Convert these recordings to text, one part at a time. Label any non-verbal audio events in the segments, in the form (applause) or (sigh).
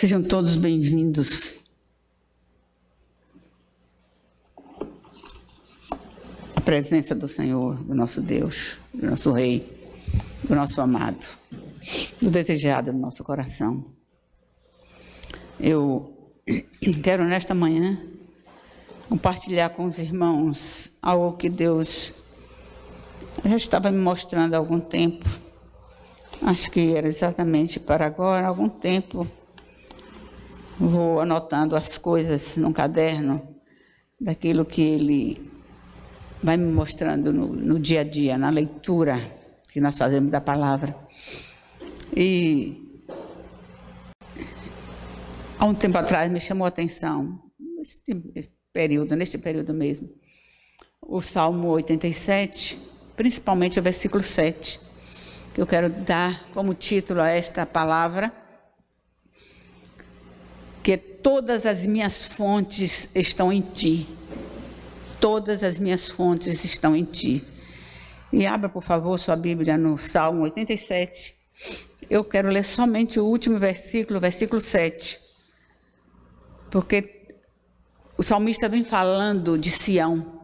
Sejam todos bem-vindos. à presença do Senhor, do nosso Deus, do nosso Rei, do nosso amado, do desejado do nosso coração. Eu quero nesta manhã compartilhar com os irmãos algo que Deus já estava me mostrando há algum tempo. Acho que era exatamente para agora, algum tempo. Vou anotando as coisas num caderno daquilo que ele vai me mostrando no, no dia a dia, na leitura que nós fazemos da palavra. E há um tempo atrás me chamou a atenção, neste período, neste período mesmo, o Salmo 87, principalmente o versículo 7, que eu quero dar como título a esta palavra, todas as minhas fontes estão em ti todas as minhas fontes estão em ti. E abra, por favor, sua Bíblia no Salmo 87. Eu quero ler somente o último versículo, versículo 7. Porque o salmista vem falando de Sião,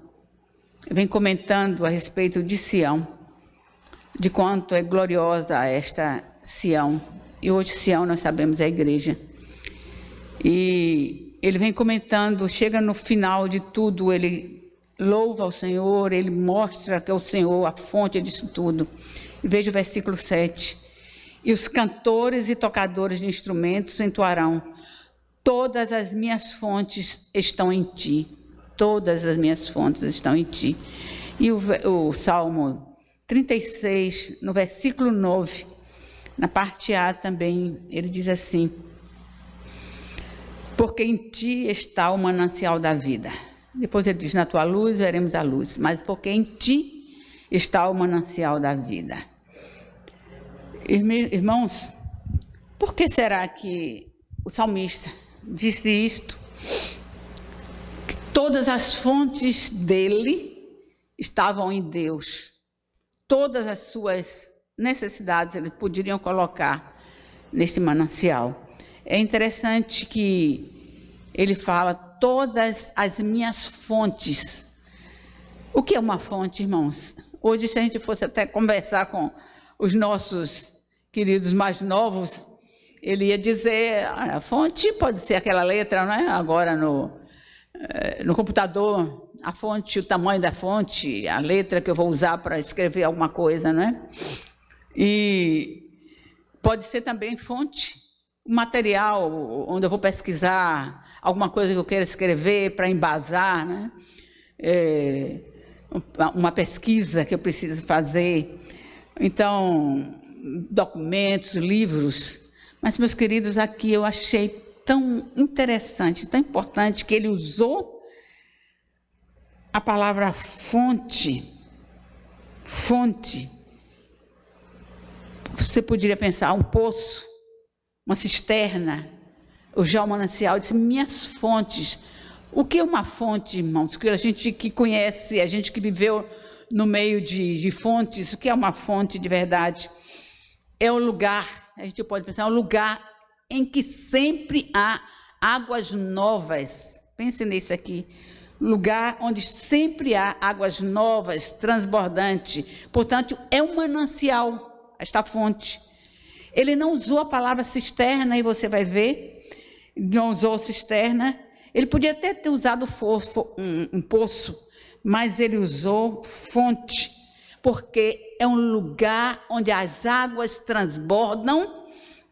vem comentando a respeito de Sião, de quanto é gloriosa esta Sião. E hoje Sião, nós sabemos, é a igreja. E ele vem comentando, chega no final de tudo, ele louva ao Senhor, ele mostra que é o Senhor a fonte disso tudo. Veja o versículo 7. E os cantores e tocadores de instrumentos entoarão: Todas as minhas fontes estão em ti. Todas as minhas fontes estão em ti. E o, o Salmo 36, no versículo 9, na parte A também, ele diz assim: Porque em ti está o manancial da vida. Depois ele diz: Na tua luz veremos a luz, mas porque em ti está o manancial da vida. Irmãos, por que será que o salmista disse isto? Que todas as fontes dele estavam em Deus. Todas as suas necessidades ele poderiam colocar neste manancial. É interessante que ele fala todas as minhas fontes. O que é uma fonte, irmãos? Hoje, se a gente fosse até conversar com os nossos queridos mais novos, ele ia dizer, ah, a fonte pode ser aquela letra, não é? Agora no, eh, no computador, a fonte, o tamanho da fonte, a letra que eu vou usar para escrever alguma coisa, não é? E pode ser também fonte, material onde eu vou pesquisar, alguma coisa que eu quero escrever para embasar, né? É, uma pesquisa que eu preciso fazer. Então, documentos, livros. Mas, meus queridos, aqui eu achei tão interessante, tão importante que ele usou a palavra fonte. Fonte. Você poderia pensar um poço, uma cisterna, o Jó Manancial disse: Minhas fontes. O que é uma fonte, irmãos? Que a gente que conhece, a gente que viveu no meio de, de fontes, o que é uma fonte de verdade? É um lugar, a gente pode pensar, é um lugar em que sempre há águas novas. Pense nisso aqui. Lugar onde sempre há águas novas, transbordante. Portanto, é um manancial, esta fonte. Ele não usou a palavra cisterna, e você vai ver, não usou cisterna. Ele podia até ter usado um, um poço, mas ele usou fonte, porque é um lugar onde as águas transbordam,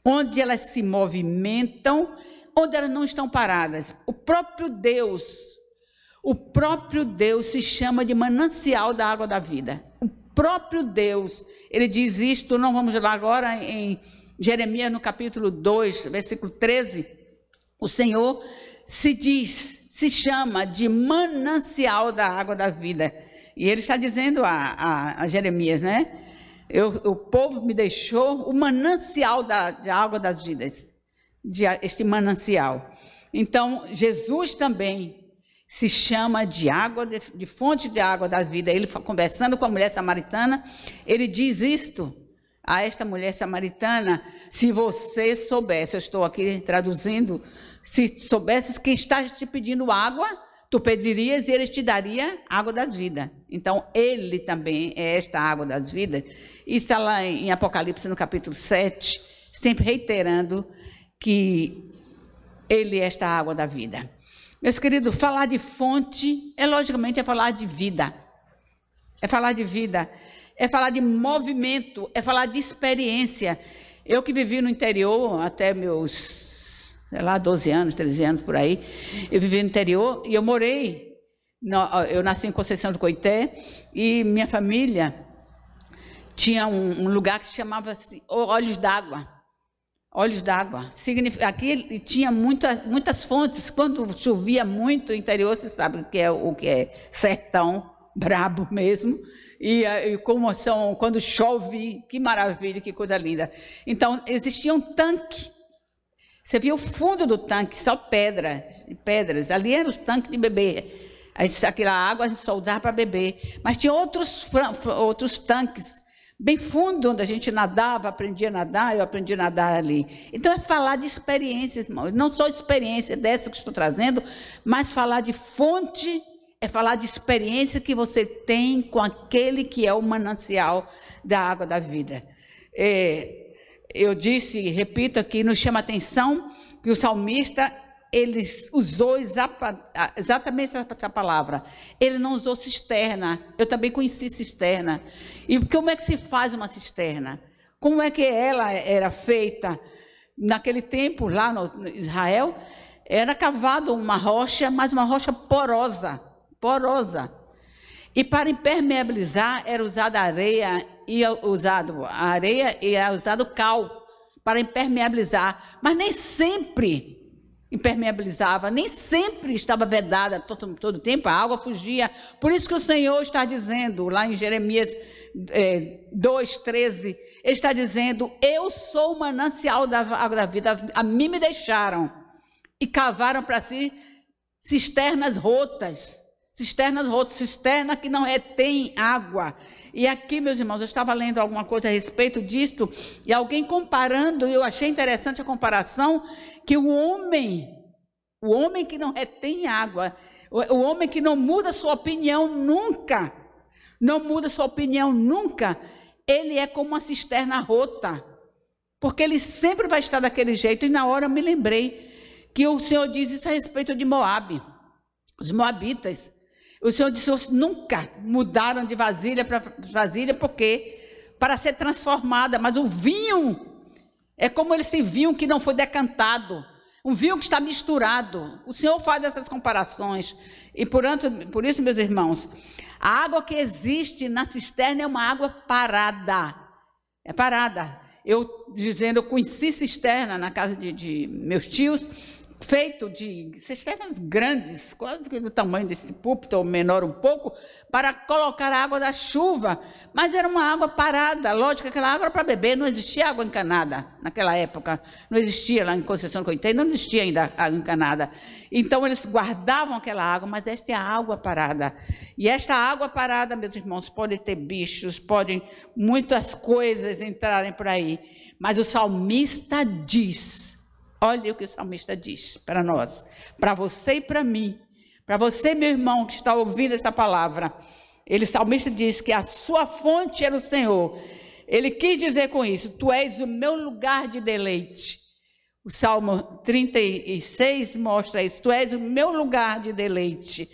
onde elas se movimentam, onde elas não estão paradas. O próprio Deus, o próprio Deus se chama de manancial da água da vida. O próprio Deus, ele diz isto, não vamos lá agora em Jeremias no capítulo 2, versículo 13 o Senhor se diz, se chama de manancial da água da vida. E ele está dizendo a, a, a Jeremias, né? Eu, o povo me deixou o manancial da, água das vidas, de este manancial. Então, Jesus também se chama de água, de, de, fonte de água da vida. Ele conversando com a mulher samaritana, ele diz isto, a esta mulher samaritana: se você soubesse, eu estou aqui traduzindo, se soubesses que está te pedindo água, tu pedirias e ele te daria água da vida. Então, ele também é esta água das vidas. E está lá em Apocalipse, no capítulo 7, sempre reiterando que ele é esta água da vida. Meus queridos, falar de fonte é logicamente é falar de vida. É falar de vida, é falar de movimento, é falar de experiência. Eu que vivi no interior até meus, sei lá, 12 anos, 13 anos por aí, eu vivi no interior e eu morei, eu nasci em Conceição do Coité e minha família tinha um lugar que se chamava Olhos d'Água. Olhos d'água. Aqui tinha muita, muitas fontes. Quando chovia muito no interior, você sabe o que é, o que é sertão, brabo mesmo. E, e como são, quando chove, que maravilha, que coisa linda. Então, existia um tanque. Você via o fundo do tanque, só pedra, pedras. Ali era o tanque de beber. Aquela água a gente soldava para beber. Mas tinha outros, outros tanques bem fundo, onde a gente nadava, aprendia a nadar, eu aprendi a nadar ali. Então é falar de experiências, irmão. Não só experiência dessa que estou trazendo, mas falar de fonte, é falar de experiência que você tem com aquele que é o manancial da água da vida. É, eu disse, repito aqui, nos chama atenção que o salmista ele usou exatamente essa palavra. Ele não usou cisterna. Eu também conheci cisterna. E como é que se faz uma cisterna? Como é que ela era feita? Naquele tempo, lá no Israel, era cavado uma rocha, mas uma rocha porosa, porosa. E para impermeabilizar era usada areia e usado areia e era usado cal para impermeabilizar, mas nem sempre impermeabilizava, nem sempre estava vedada todo, todo tempo, a água fugia. Por isso que o Senhor está dizendo, lá em Jeremias é, 2,13, ele está dizendo: Eu sou o manancial da água da vida, a mim me deixaram e cavaram para si cisternas rotas. Cisternas rotas, cisterna que não retém água. E aqui, meus irmãos, eu estava lendo alguma coisa a respeito disto, e alguém comparando, eu achei interessante a comparação, que o homem, o homem que não retém água, o, homem que não muda sua opinião nunca, não muda sua opinião nunca, ele é como uma cisterna rota, porque ele sempre vai estar daquele jeito. E na hora eu me lembrei que o Senhor diz isso a respeito de Moabe, os moabitas. O Senhor disse: nunca mudaram de vasilha para vasilha, porque para ser transformada, mas o vinho é como esse vinho que não foi decantado, um vinho que está misturado. O Senhor faz essas comparações. E por, por isso, meus irmãos, a água que existe na cisterna é uma água parada. É parada. Eu dizendo, eu conheci cisterna na casa de, de meus tios, feito de cisternas grandes, quase que do tamanho desse púlpito, ou menor um pouco, para colocar a água da chuva. Mas era uma água parada, lógico que aquela água era para beber, não existia água encanada naquela época. Não existia lá em Conceição do Coité, não existia ainda água encanada. Então eles guardavam aquela água, mas esta é a água parada. E esta água parada, meus irmãos, pode ter bichos, podem muitas coisas entrarem por aí. Mas o salmista diz Olha o que o salmista diz para nós, para você e para mim, para você, meu irmão, que está ouvindo essa palavra. Ele, salmista diz que a sua fonte era o Senhor. Ele quis dizer com isso: Tu és o meu lugar de deleite. O Salmo 36 mostra isso: Tu és o meu lugar de deleite.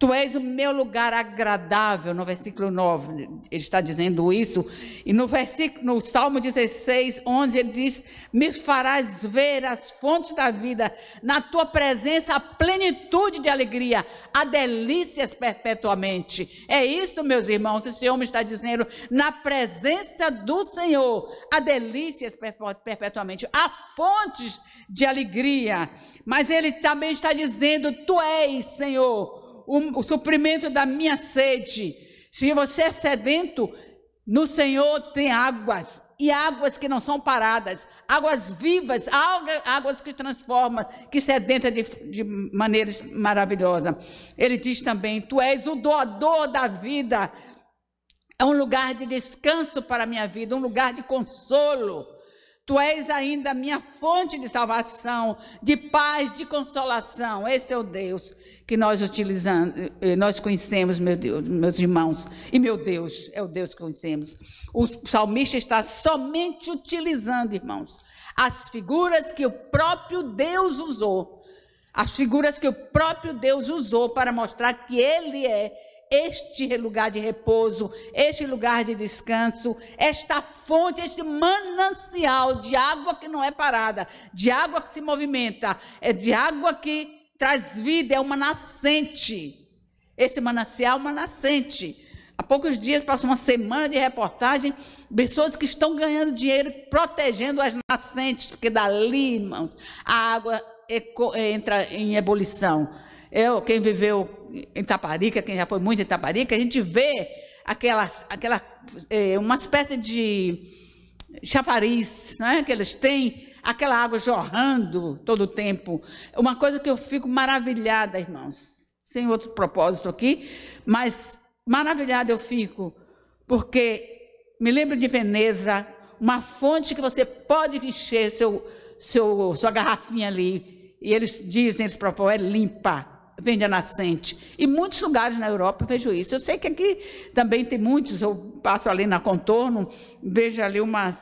Tu és o meu lugar agradável, no versículo 9, ele está dizendo isso. E no versículo, no Salmo 16, 11, ele diz: Me farás ver as fontes da vida, na tua presença a plenitude de alegria, a delícias perpetuamente. É isso, meus irmãos, esse homem está dizendo: na presença do Senhor, há delícias perpetuamente, há fontes de alegria. Mas ele também está dizendo: Tu és, Senhor o, o suprimento da minha sede. Se você é sedento, no Senhor tem águas, e águas que não são paradas, águas vivas, águas que transformam, que sedenta de, de maneira maravilhosa. Ele diz também: Tu és o doador da vida. é um lugar de descanso para a minha vida, um lugar de consolo. Tu és ainda a minha fonte de salvação, de paz, de consolação. Esse é o Deus que nós utilizamos, eh, nós conhecemos, meu Deus, meus irmãos. E meu Deus, é o Deus que conhecemos. O salmista está somente utilizando, irmãos, as figuras que o próprio Deus usou. As figuras que o próprio Deus usou para mostrar que ele é este lugar de repouso, este lugar de descanso, esta fonte, este manancial de água que não é parada, de água que se movimenta, é de água que traz vida, é uma nascente. Esse manancial é uma nascente. Há poucos dias, passou uma semana de reportagem, pessoas que estão ganhando dinheiro protegendo as nascentes, porque dali, irmãos, a água entra em ebulição. Eu, quem viveu em Taparica, quem já foi muito em Taparica, a gente vê aquela, aquela é, uma espécie de chafariz né, que eles têm, aquela água jorrando todo o tempo. Uma coisa que eu fico maravilhada, irmãos, sem outro propósito aqui, mas maravilhada eu fico, porque me lembro de Veneza, uma fonte que você pode encher seu, seu, sua garrafinha ali, e eles dizem, eles propõem, é limpa vende a nascente. E muitos lugares na Europa eu vejo isso. Eu sei que aqui também tem muitos, eu passo ali na contorno, vejo ali uma,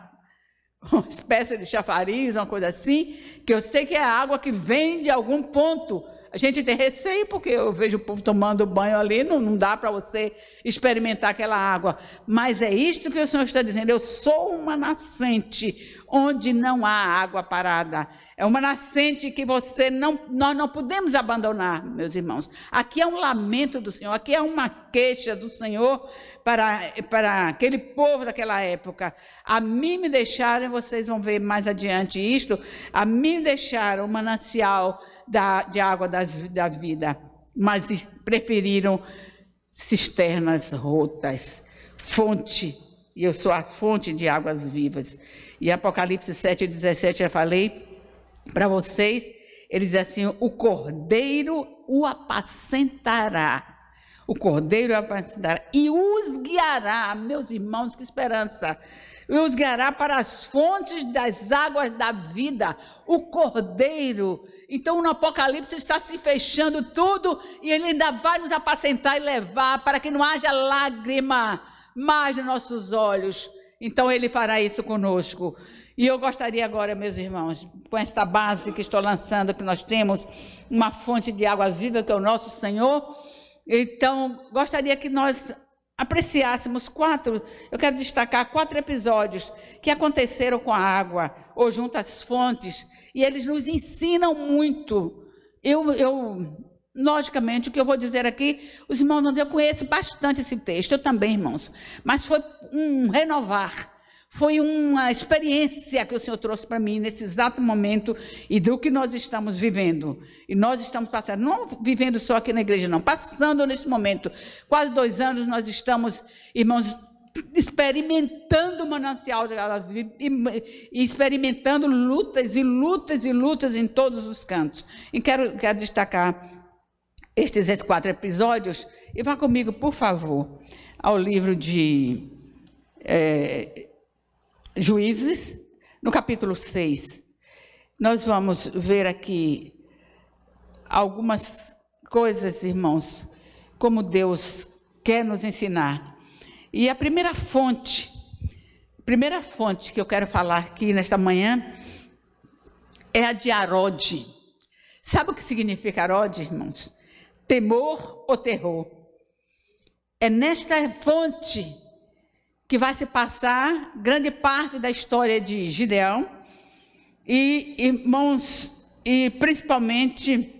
(laughs) uma espécie de chafariz, uma coisa assim, que eu sei que é água que vem de algum ponto. Gente tem receio porque eu vejo o povo tomando banho ali, não, não dá para você experimentar aquela água. Mas é isto que o Senhor está dizendo: eu sou uma nascente onde não há água parada. É uma nascente que você não, nós não podemos abandonar, meus irmãos. Aqui é um lamento do Senhor, aqui é uma queixa do Senhor para, para aquele povo daquela época. A mim me deixaram, vocês vão ver mais adiante isto, a mim deixaram o manancial da, de água das, da vida, mas preferiram cisternas rotas, fonte, e eu sou a fonte de águas vivas. E Apocalipse 7, 17, já falei, para vocês, ele diz assim: o cordeiro o apacentará. O cordeiro o apacentará e os guiará, meus irmãos, que esperança! E os guiará para as fontes das águas da vida. O cordeiro. Então, no Apocalipse está se fechando tudo e ele ainda vai nos apacentar e levar para que não haja lágrima mais nos nossos olhos. Então, ele fará isso conosco. E eu gostaria agora, meus irmãos, com esta base que estou lançando, que nós temos uma fonte de água viva, que é o nosso Senhor. Então, gostaria que nós apreciássemos quatro, eu quero destacar quatro episódios que aconteceram com a água, ou junto às fontes, e eles nos ensinam muito. Eu, eu logicamente, o que eu vou dizer aqui, os irmãos, eu conheço bastante esse texto, eu também, irmãos, mas foi um renovar foi uma experiência que o Senhor trouxe para mim nesse exato momento e do que nós estamos vivendo. E nós estamos passando, não vivendo só aqui na igreja, não, passando nesse momento. Quase dois anos nós estamos, irmãos, experimentando o manancial de e experimentando lutas e lutas e lutas em todos os cantos. E quero, quero destacar estes quatro episódios. E vá comigo, por favor, ao livro de. É, Juízes, no capítulo 6, nós vamos ver aqui algumas coisas, irmãos, como Deus quer nos ensinar. E a primeira fonte, primeira fonte que eu quero falar aqui nesta manhã é a de Arode. Sabe o que significa Arode, irmãos? Temor ou terror. É nesta fonte que vai se passar grande parte da história de Gideão e irmãos e principalmente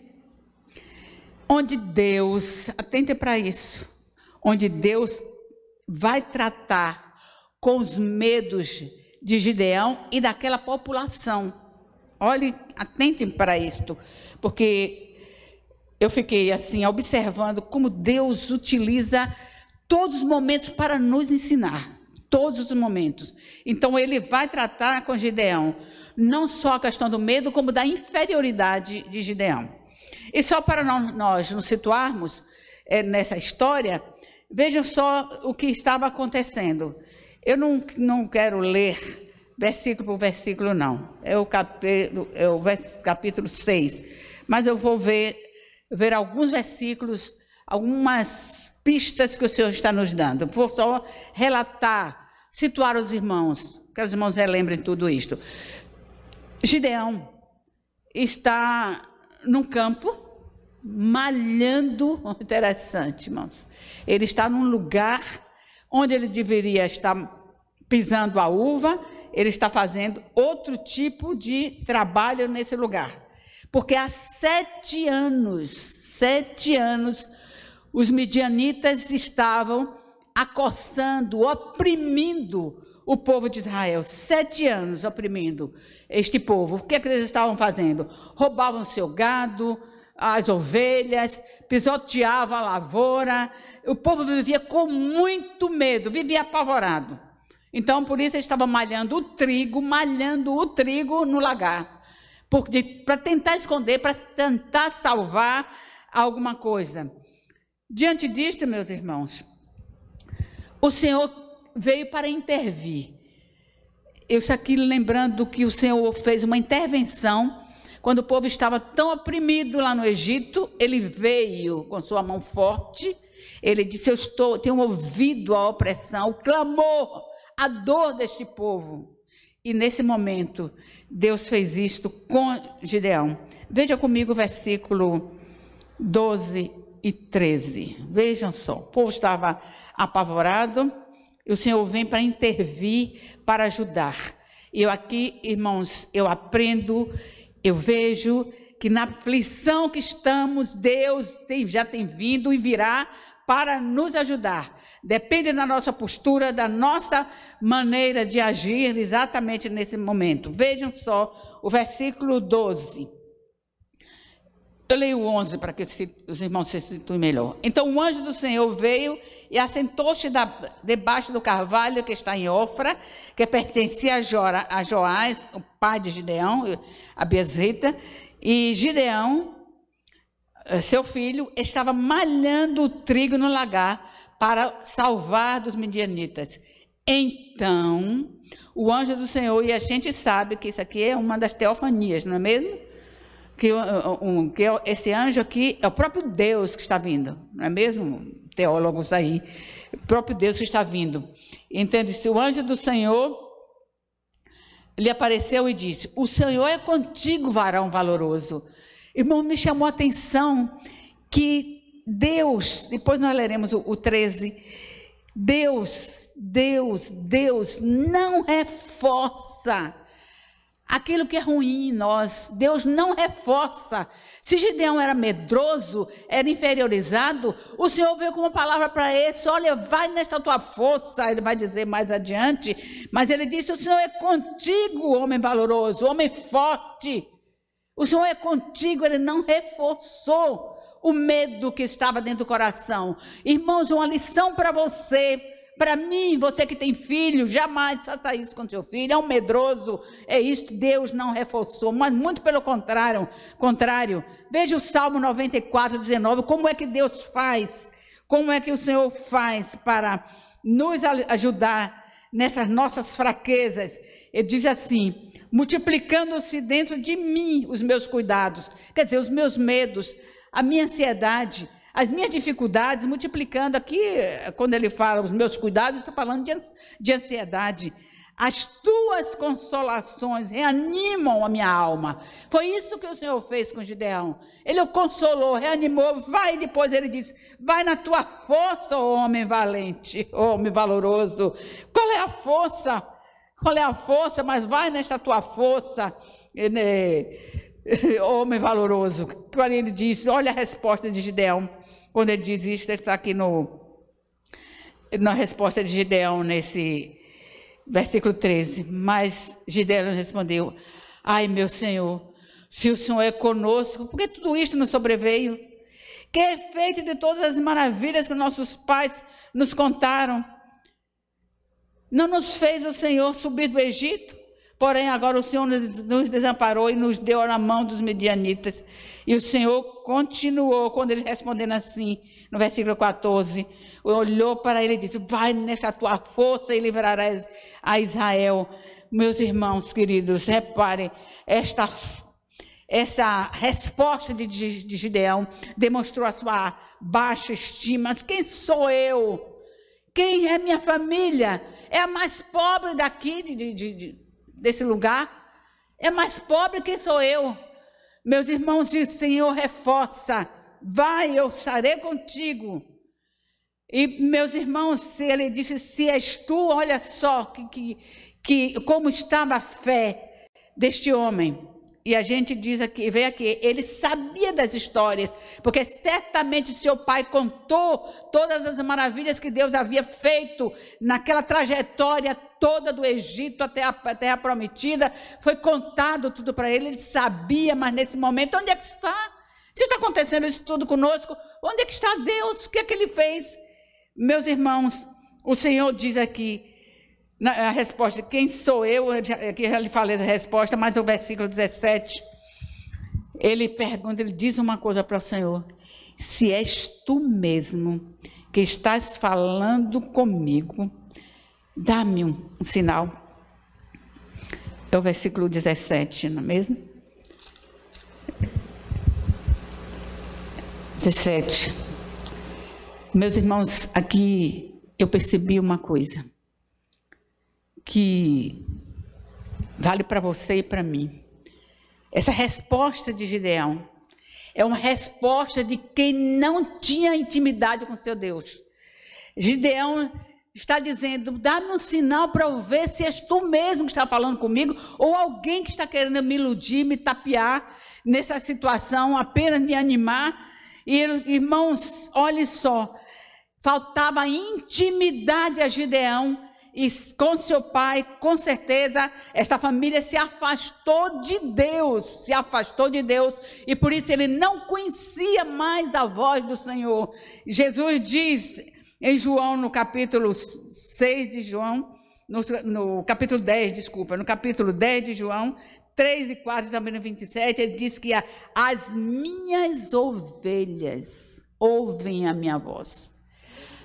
onde Deus, atente para isso, onde Deus vai tratar com os medos de Gideão e daquela população. Olhe, atentem para isto, porque eu fiquei assim observando como Deus utiliza todos os momentos para nos ensinar todos os momentos. Então ele vai tratar com Gideão não só a questão do medo, como da inferioridade de Gideão. E só para nós nos situarmos é, nessa história, Vejam só o que estava acontecendo. Eu não, não quero ler versículo por versículo, não. É o capítulo, é o capítulo 6. Mas eu vou ver, ver alguns versículos, algumas pistas que o Senhor está nos dando. Vou só relatar, situar os irmãos, que os irmãos relembrem tudo isto. Gideão está num campo malhando, (laughs) interessante, irmãos. Ele está num lugar onde ele deveria estar pisando a uva, ele está fazendo outro tipo de trabalho nesse lugar. Porque há sete anos, sete anos, os midianitas estavam acossando, oprimindo o povo de Israel. Sete anos oprimindo este povo. O que, é que eles estavam fazendo? Roubavam seu gado, as ovelhas, pisoteavam a lavoura. O povo vivia com muito medo, vivia apavorado. Então, por isso, ele estava malhando o trigo, malhando o trigo no lagar, para tentar esconder, para tentar salvar alguma coisa. Diante disto, meus irmãos, o Senhor veio para intervir. Eu estou aqui lembrando que o Senhor fez uma intervenção quando o povo estava tão oprimido lá no Egito, ele veio com sua mão forte. Ele disse: Eu estou, tenho ouvido a opressão, o clamor a dor deste povo. E nesse momento, Deus fez isto com Gideão. Veja comigo o versículo 12 e 13. Vejam só, o povo estava apavorado e o Senhor vem para intervir, para ajudar. Eu aqui, irmãos, eu aprendo, eu vejo que na aflição que estamos, Deus tem, já tem vindo e virá para nos ajudar. Depende da nossa postura, da nossa maneira de agir exatamente nesse momento. Vejam só o versículo 12. Eu leio o 11 para que os irmãos se situem melhor. Então o anjo do Senhor veio e assentou-se debaixo do carvalho que está em Ofra, que pertencia a, a Joás, o pai de Gideão, a Bezrita, e Gideão eh, seu filho, estava malhando o trigo no lagar para salvar dos midianitas. Então, o anjo do Senhor, e a gente sabe que isso aqui é uma das teofanias, não é mesmo? Que, um, que esse anjo aqui é o próprio Deus que está vindo, não é mesmo? Teólogos aí, o próprio Deus que está vindo. Entende-se? O anjo do Senhor lhe apareceu e disse: O Senhor é contigo, varão valoroso. Irmão, me chamou a atenção que Deus, depois nós leremos o, o 13, Deus, Deus, Deus não reforça aquilo que é ruim em nós. Deus não reforça. Se Gideão era medroso, era inferiorizado, o Senhor veio com uma palavra para esse: olha, vai nesta tua força. Ele vai dizer mais adiante. Mas ele disse: o Senhor é contigo, homem valoroso, homem forte. O Senhor é contigo, ele não reforçou o medo que estava dentro do coração. Irmãos, uma lição para você, para mim, você que tem filho, jamais faça isso com seu filho. É um medroso, é isso, Deus não reforçou, mas muito pelo contrário, contrário. Veja o Salmo 94, 19, como é que Deus faz, como é que o Senhor faz para nos ajudar nessas nossas fraquezas. Ele diz assim: multiplicando-se dentro de mim os meus cuidados, quer dizer, os meus medos, a minha ansiedade, as minhas dificuldades, multiplicando aqui, quando ele fala os meus cuidados, está falando de, de ansiedade. As tuas consolações reanimam a minha alma. Foi isso que o Senhor fez com Gideão. Ele o consolou, reanimou, vai. Depois ele disse: Vai na tua força, homem valente, homem valoroso. Qual é a força? Qual é a força? Mas vai nesta tua força, né? (laughs) homem valoroso. Quando ele diz, olha a resposta de Gideão. Quando ele diz isso, está aqui no, na resposta de Gideão, nesse versículo 13. Mas Gideão respondeu: Ai, meu Senhor, se o Senhor é conosco, por que tudo isto nos sobreveio? Que efeito de todas as maravilhas que nossos pais nos contaram? Não nos fez o Senhor subir do Egito Porém, agora o Senhor nos desamparou e nos deu na mão dos medianitas. E o Senhor continuou, quando ele respondendo assim, no versículo 14, olhou para ele e disse: Vai nessa tua força e livrarás a Israel. Meus irmãos queridos, reparem, esta, essa resposta de, de Gideão demonstrou a sua baixa estima. Quem sou eu? Quem é minha família? É a mais pobre daqui, de, de, de desse lugar, é mais pobre que sou eu. Meus irmãos dizem, Senhor, reforça, vai, eu estarei contigo. E meus irmãos, ele disse, se és tu, olha só que, que, que como estava a fé deste homem. E a gente diz aqui, vê aqui, ele sabia das histórias, porque certamente seu pai contou todas as maravilhas que Deus havia feito naquela trajetória toda do Egito até a terra prometida. Foi contado tudo para ele, ele sabia, mas nesse momento, onde é que está? Se está acontecendo isso tudo conosco, onde é que está Deus? O que é que ele fez? Meus irmãos, o Senhor diz aqui, a resposta, quem sou eu? Aqui já lhe falei da resposta, mas o versículo 17, ele pergunta, ele diz uma coisa para o Senhor: se és tu mesmo que estás falando comigo, dá-me um, um sinal. É o versículo 17, não é mesmo? 17. Meus irmãos, aqui eu percebi uma coisa que vale para você e para mim. Essa resposta de Gideão é uma resposta de quem não tinha intimidade com seu Deus. Gideão está dizendo: dá-me um sinal para eu ver se és tu mesmo que está falando comigo ou alguém que está querendo me iludir, me tapear nessa situação, apenas me animar. E irmãos, olhe só, faltava intimidade a Gideão e com seu pai, com certeza, esta família se afastou de Deus, se afastou de Deus, e por isso ele não conhecia mais a voz do Senhor. Jesus diz em João, no capítulo 6 de João, no, no capítulo 10, desculpa, no capítulo 10 de João, 3 e 4, também no 27, ele diz que as minhas ovelhas ouvem a minha voz.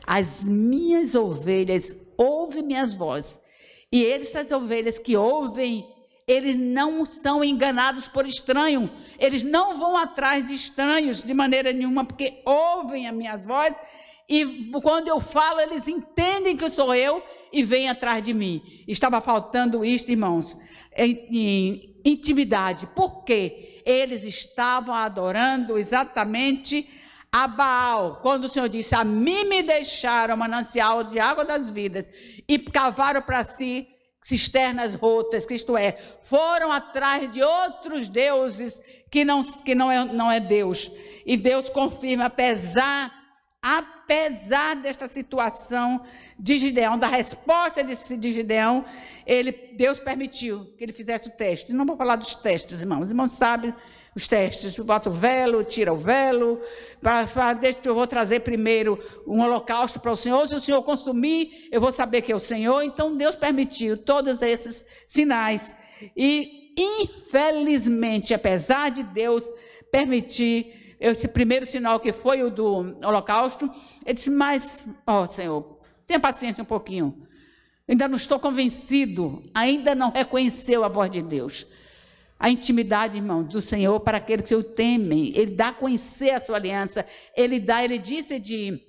As minhas ovelhas ouve minhas vozes. E eles, as ovelhas que ouvem, eles não são enganados por estranho. Eles não vão atrás de estranhos de maneira nenhuma, porque ouvem as minhas vozes. E quando eu falo, eles entendem que sou eu e vêm atrás de mim. Estava faltando isto, irmãos, em, em intimidade. Por quê? Eles estavam adorando exatamente a Baal, quando o Senhor disse: A mim me deixaram manancial de água das vidas e cavaram para si cisternas rotas, isto é, foram atrás de outros deuses que não, que não, é, não é Deus. E Deus confirma, apesar, apesar desta situação de Gideão, da resposta de, de Gideão, ele, Deus permitiu que ele fizesse o teste. Não vou falar dos testes, irmãos. Os irmãos sabem os testes, bota o velo, tira o velo, para, para, deixa, eu vou trazer primeiro um holocausto para o Senhor, se o Senhor consumir, eu vou saber que é o Senhor, então Deus permitiu todos esses sinais, e infelizmente, apesar de Deus permitir esse primeiro sinal que foi o do holocausto, ele disse, mas, ó Senhor, tenha paciência um pouquinho, ainda não estou convencido, ainda não reconheceu a voz de Deus, a intimidade, irmão, do Senhor para aqueles que o temem. Ele dá a conhecer a sua aliança. Ele dá, ele disse de,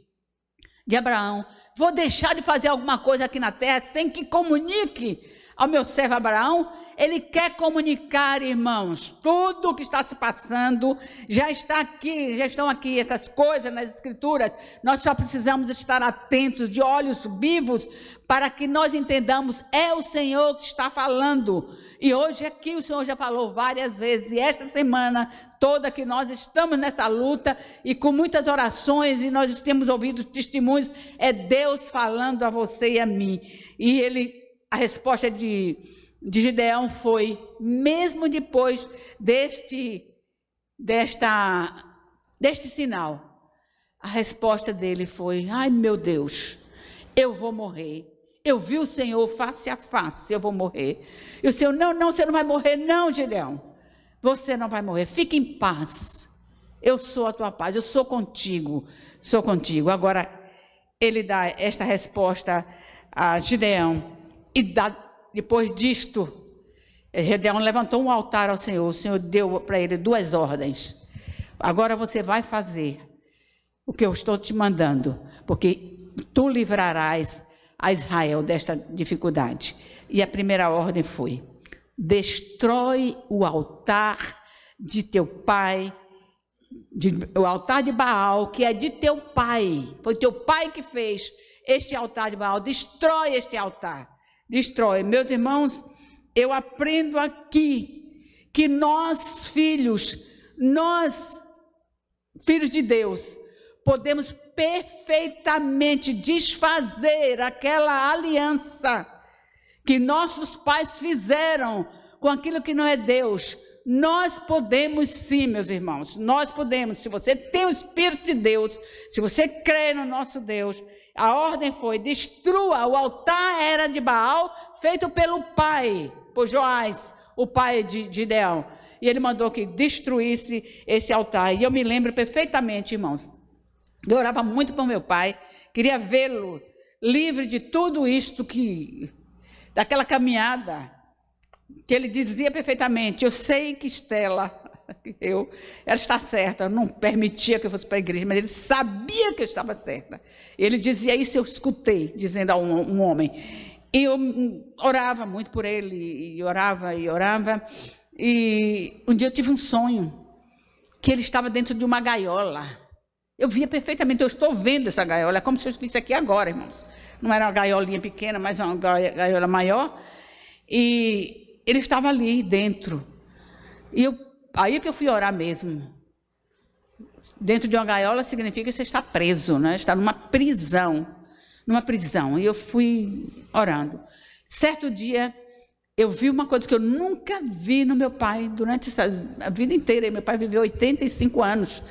de Abraão: Vou deixar de fazer alguma coisa aqui na terra sem que comunique ao meu servo Abraão ele quer comunicar, irmãos, tudo o que está se passando já está aqui, já estão aqui essas coisas nas escrituras. Nós só precisamos estar atentos, de olhos vivos, para que nós entendamos é o Senhor que está falando. E hoje aqui o Senhor já falou várias vezes e esta semana toda que nós estamos nessa luta e com muitas orações e nós temos ouvido testemunhos, é Deus falando a você e a mim. E ele a resposta de de Gideão foi, mesmo depois deste, desta, deste sinal, a resposta dele foi: ai meu Deus, eu vou morrer, Eu vi o Senhor face a face, eu vou morrer. E o Senhor, não, não, você não vai morrer, não, Gideão. Você não vai morrer, fique em paz. Eu sou a tua paz, eu sou contigo, sou contigo. Agora, ele dá esta resposta a Gideão. E dá, depois disto, Gideão levantou um altar ao Senhor. O Senhor deu para ele duas ordens. Agora você vai fazer o que eu estou te mandando, porque tu livrarás a Israel desta dificuldade. E a primeira ordem foi: destrói o altar de teu pai, de, o altar de Baal, que é de teu pai. Foi teu pai que fez este altar de Baal. Destrói este altar. Destrói. Meus irmãos, eu aprendo aqui que nós, filhos, nós, filhos de Deus, podemos perfeitamente desfazer aquela aliança que nossos pais fizeram com aquilo que não é Deus. Nós podemos sim, meus irmãos, nós podemos. Se você tem o Espírito de Deus, se você crê no nosso Deus, a ordem foi: destrua o altar era de Baal, feito pelo pai, por Joás, o pai de Gideão. E ele mandou que destruísse esse altar. E eu me lembro perfeitamente, irmãos, eu orava muito para meu pai, queria vê-lo livre de tudo isto que daquela caminhada que ele dizia perfeitamente: Eu sei que Estela, (laughs) eu, ela está certa, não permitia que eu fosse para a igreja, mas ele sabia que eu estava certa. Ele dizia isso, eu escutei, dizendo a um, um homem. E eu orava muito por ele, e orava e orava. E um dia eu tive um sonho que ele estava dentro de uma gaiola. Eu via perfeitamente, eu estou vendo essa gaiola, é como se eu estivesse aqui agora, irmãos. Não era uma gaiolinha pequena, mas uma gaiola maior. E ele estava ali dentro. E eu, aí que eu fui orar mesmo. Dentro de uma gaiola significa que você está preso, né? está numa prisão. Numa prisão. E eu fui orando. Certo dia, eu vi uma coisa que eu nunca vi no meu pai durante a vida inteira. Meu pai viveu 85 anos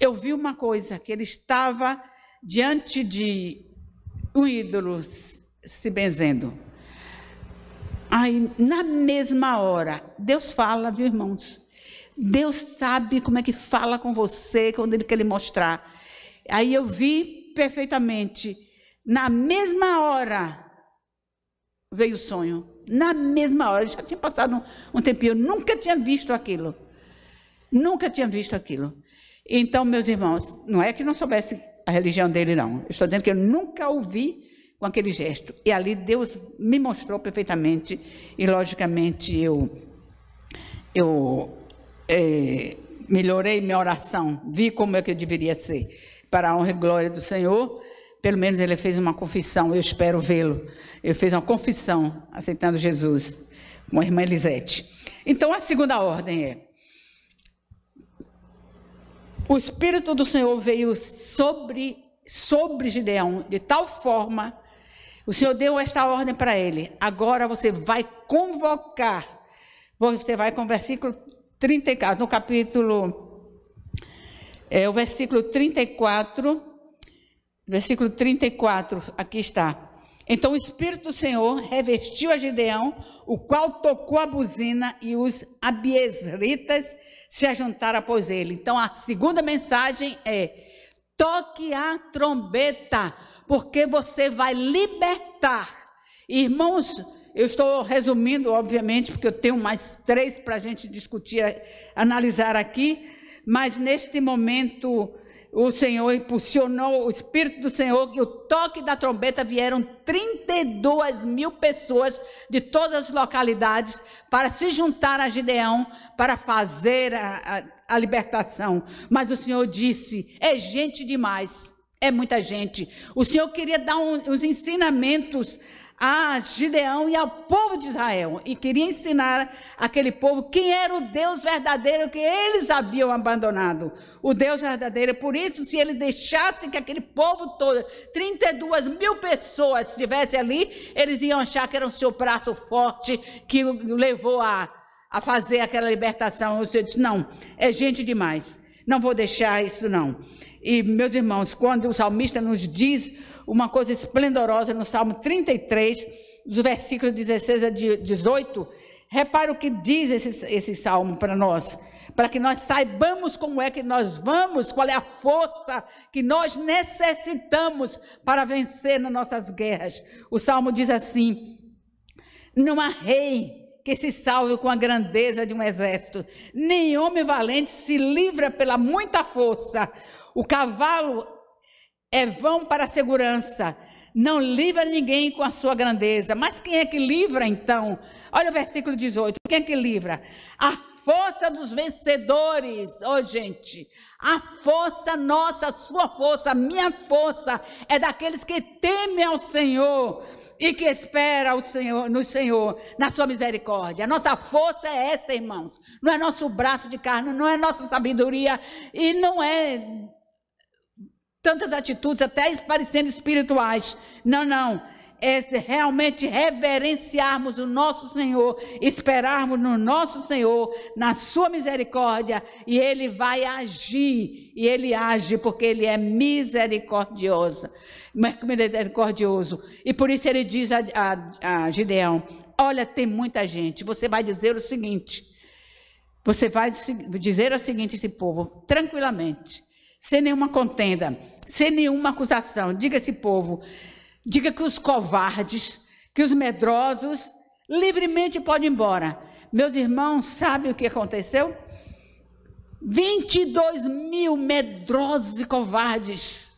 eu vi uma coisa, que ele estava diante de um ídolo se benzendo. Aí, na mesma hora, Deus fala, viu, irmãos? Deus sabe como é que fala com você, quando Ele quer lhe mostrar. Aí eu vi perfeitamente, na mesma hora, veio o sonho. Na mesma hora, já tinha passado um, um tempinho, eu nunca tinha visto aquilo. Nunca tinha visto aquilo. Então, meus irmãos, não é que não soubesse a religião dele, não. Eu estou dizendo que eu nunca ouvi com aquele gesto. E ali Deus me mostrou perfeitamente, e logicamente eu, eu é, melhorei minha oração, vi como é que eu deveria ser, para a honra e glória do Senhor. Pelo menos ele fez uma confissão, eu espero vê-lo. Ele fez uma confissão, aceitando Jesus, com a irmã Elisete. Então, a segunda ordem é: o Espírito do Senhor veio sobre, sobre Gideão de tal forma, o Senhor deu esta ordem para ele. Agora você vai convocar, você vai com o versículo 34, no capítulo, é o versículo 34, versículo 34, aqui está. Então o Espírito do Senhor revestiu a Gideão, o qual tocou a buzina e os abiesritas se ajuntaram após ele. Então a segunda mensagem é: toque a trombeta, porque você vai libertar. Irmãos, eu estou resumindo, obviamente, porque eu tenho mais três para a gente discutir, analisar aqui, mas neste momento o Senhor impulsionou, o Espírito do Senhor, e o toque da trombeta vieram 32 mil pessoas de todas as localidades para se juntar a Gideão para fazer a, a, a libertação. Mas o Senhor disse: é gente demais, é muita gente. O Senhor queria dar um, uns ensinamentos a Gideão e ao povo de Israel e queria ensinar aquele povo quem era o Deus verdadeiro que eles haviam abandonado. O Deus verdadeiro. Por isso, se ele deixasse que aquele povo todo, 32 mil pessoas, estivesse ali, eles iam achar que era o seu braço forte que o levou a, a fazer aquela libertação. O Senhor disse: não, é gente demais. Não vou deixar isso, não. E, meus irmãos, quando o salmista nos diz uma coisa esplendorosa no Salmo 33, dos versículos 16 a 18, repare o que diz esse, esse salmo para nós para que nós saibamos como é que nós vamos, qual é a força que nós necessitamos para vencer nas nossas guerras. O salmo diz assim: Não há rei que se salve com a grandeza de um exército, nem homem valente se livra pela muita força. O cavalo é vão para a segurança, não livra ninguém com a sua grandeza. Mas quem é que livra então? Olha o versículo 18: quem é que livra? A força dos vencedores, oh gente, a força nossa, a sua força, a minha força é daqueles que temem ao Senhor e que espera o Senhor, no Senhor, na sua misericórdia. A nossa força é essa, irmãos. Não é nosso braço de carne, não é nossa sabedoria e não é tantas atitudes até parecendo espirituais. Não, não é realmente reverenciarmos o nosso Senhor, esperarmos no nosso Senhor, na sua misericórdia, e Ele vai agir, e Ele age porque Ele é misericordioso, misericordioso. E por isso Ele diz a, a, a Gideão: Olha, tem muita gente, você vai dizer o seguinte, você vai dizer o seguinte a esse povo, tranquilamente, sem nenhuma contenda, sem nenhuma acusação, diga esse povo, Diga que os covardes, que os medrosos, livremente podem ir embora. Meus irmãos, sabe o que aconteceu? 22 mil medrosos e covardes.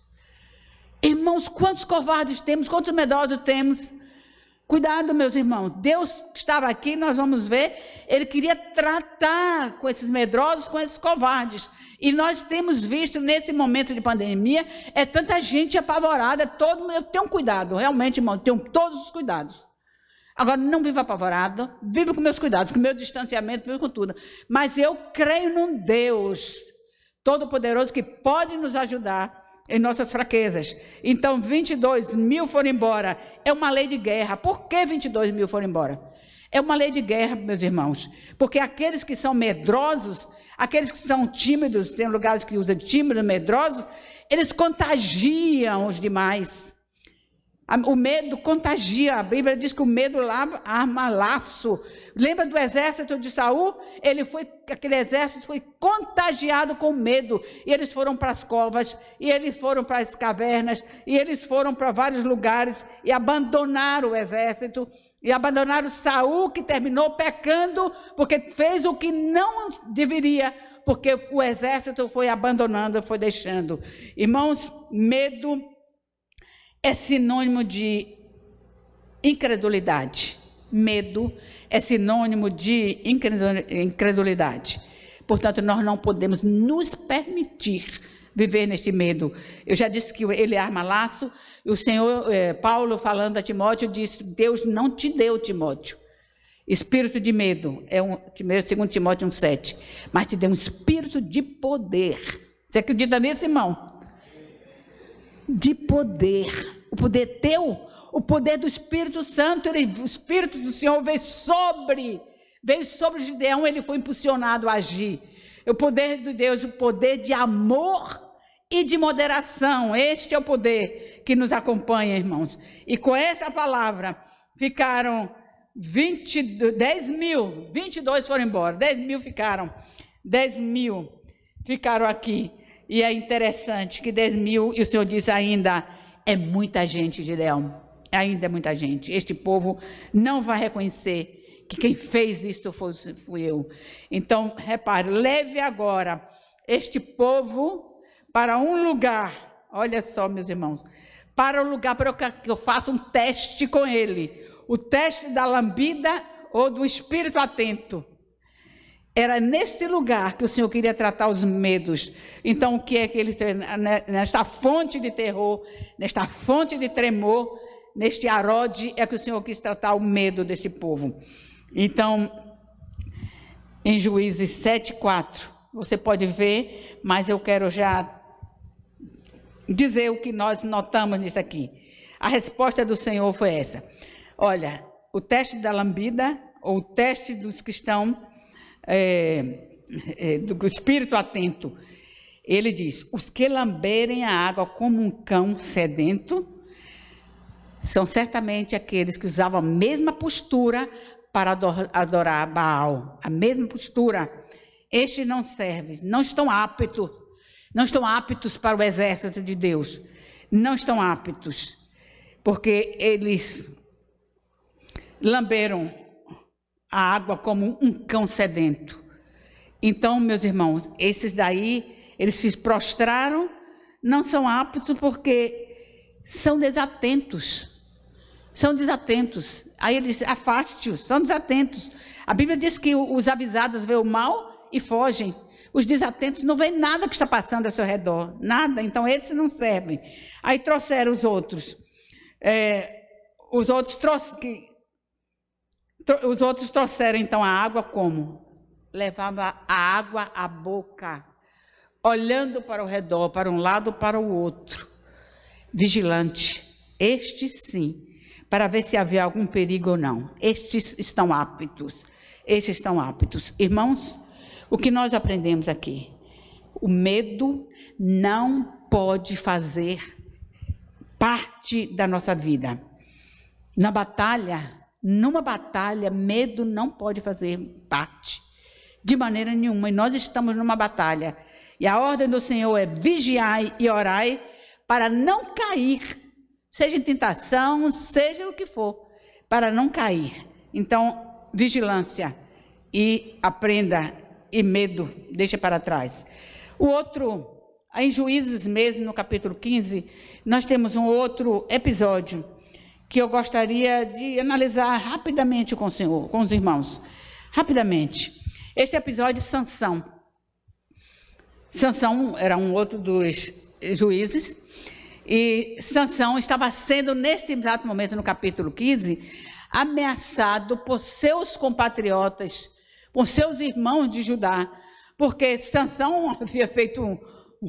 Irmãos, quantos covardes temos? Quantos medrosos temos? Cuidado, meus irmãos. Deus estava aqui, nós vamos ver, ele queria tratar com esses medrosos, com esses covardes. E nós temos visto nesse momento de pandemia, é tanta gente apavorada, todo eu tenho cuidado, realmente, irmão, tenho todos os cuidados. Agora, não vivo apavorado, vivo com meus cuidados, com meu distanciamento, vivo com tudo. Mas eu creio num Deus Todo-Poderoso que pode nos ajudar em nossas fraquezas. Então, 22 mil foram embora. É uma lei de guerra. Por que 22 mil foram embora? É uma lei de guerra, meus irmãos. Porque aqueles que são medrosos, aqueles que são tímidos, tem lugares que usam tímidos, medrosos, eles contagiam os demais. O medo contagia. A Bíblia diz que o medo lava, arma laço. Lembra do exército de Saul? Ele foi, aquele exército foi contagiado com medo. E eles foram para as covas, e eles foram para as cavernas, e eles foram para vários lugares e abandonaram o exército. E abandonaram Saul, que terminou pecando, porque fez o que não deveria, porque o exército foi abandonando, foi deixando. Irmãos, medo é sinônimo de incredulidade. Medo é sinônimo de incredulidade. Portanto, nós não podemos nos permitir viver neste medo. Eu já disse que ele arma laço, e o Senhor, eh, Paulo, falando a Timóteo, disse: Deus não te deu, Timóteo, espírito de medo, é um, segundo Timóteo 1,7, mas te deu um espírito de poder. Você acredita nisso, irmão? De poder. O poder teu, o poder do Espírito Santo, ele, o Espírito do Senhor veio sobre, veio sobre Gideão, ele foi impulsionado a agir. O poder de Deus, o poder de amor e de moderação. Este é o poder que nos acompanha, irmãos. E com essa palavra ficaram 20, 10 mil, 22 foram embora, 10 mil ficaram, 10 mil ficaram aqui. E é interessante que 10 mil, e o Senhor diz ainda, é muita gente, Gideão. Ainda é muita gente. Este povo não vai reconhecer que quem fez isto foi, fui eu. Então, repare, leve agora este povo para um lugar. Olha só, meus irmãos. Para o lugar para que eu faça um teste com ele. O teste da lambida ou do espírito atento. Era neste lugar que o Senhor queria tratar os medos. Então, o que é que ele né, nesta fonte de terror, nesta fonte de tremor, neste arode é que o Senhor quis tratar o medo deste povo. Então, em Juízes 7:4, você pode ver, mas eu quero já dizer o que nós notamos nisso aqui. A resposta do Senhor foi essa: Olha, o teste da lambida, ou o teste dos que estão é, é, do espírito atento. Ele diz: os que lamberem a água como um cão sedento são certamente aqueles que usavam a mesma postura para adorar Baal, a mesma postura. Estes não servem, não estão aptos, não estão aptos para o exército de Deus, não estão aptos, porque eles lamberam a água como um cão sedento. Então, meus irmãos, esses daí, eles se prostraram, não são aptos porque são desatentos. São desatentos. Aí ele diz: afaste-os, são desatentos. A Bíblia diz que os avisados veem o mal e fogem. Os desatentos não veem nada que está passando ao seu redor, nada. Então, esses não servem. Aí trouxeram os outros. É, os outros trouxeram, os outros trouxeram então a água como? Levava a água à boca, olhando para o redor, para um lado para o outro, vigilante. Este sim, para ver se havia algum perigo ou não. Estes estão aptos. Estes estão aptos. Irmãos, o que nós aprendemos aqui? O medo não pode fazer parte da nossa vida. Na batalha, numa batalha, medo não pode fazer parte, de maneira nenhuma. E nós estamos numa batalha. E a ordem do Senhor é vigiai e orai para não cair, seja em tentação, seja o que for, para não cair. Então, vigilância e aprenda e medo deixa para trás. O outro, em Juízes mesmo, no capítulo 15, nós temos um outro episódio que eu gostaria de analisar rapidamente com o senhor, com os irmãos. Rapidamente. Este episódio de Sansão. Sansão era um outro dos juízes, e Sansão estava sendo, neste exato momento, no capítulo 15, ameaçado por seus compatriotas, por seus irmãos de Judá, porque Sansão (laughs) havia feito um,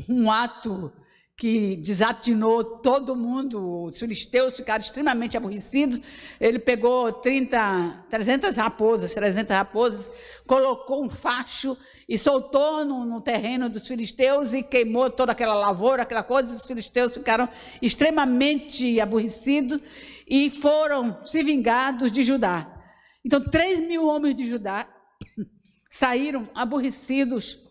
um ato que desatinou todo mundo, os filisteus ficaram extremamente aborrecidos. Ele pegou 30, 300 raposas, 300 raposas, colocou um facho e soltou no, no, terreno dos filisteus e queimou toda aquela lavoura, aquela coisa. Os filisteus ficaram extremamente aborrecidos e foram se vingados de Judá. Então, 3 mil homens de Judá (coughs) saíram aborrecidos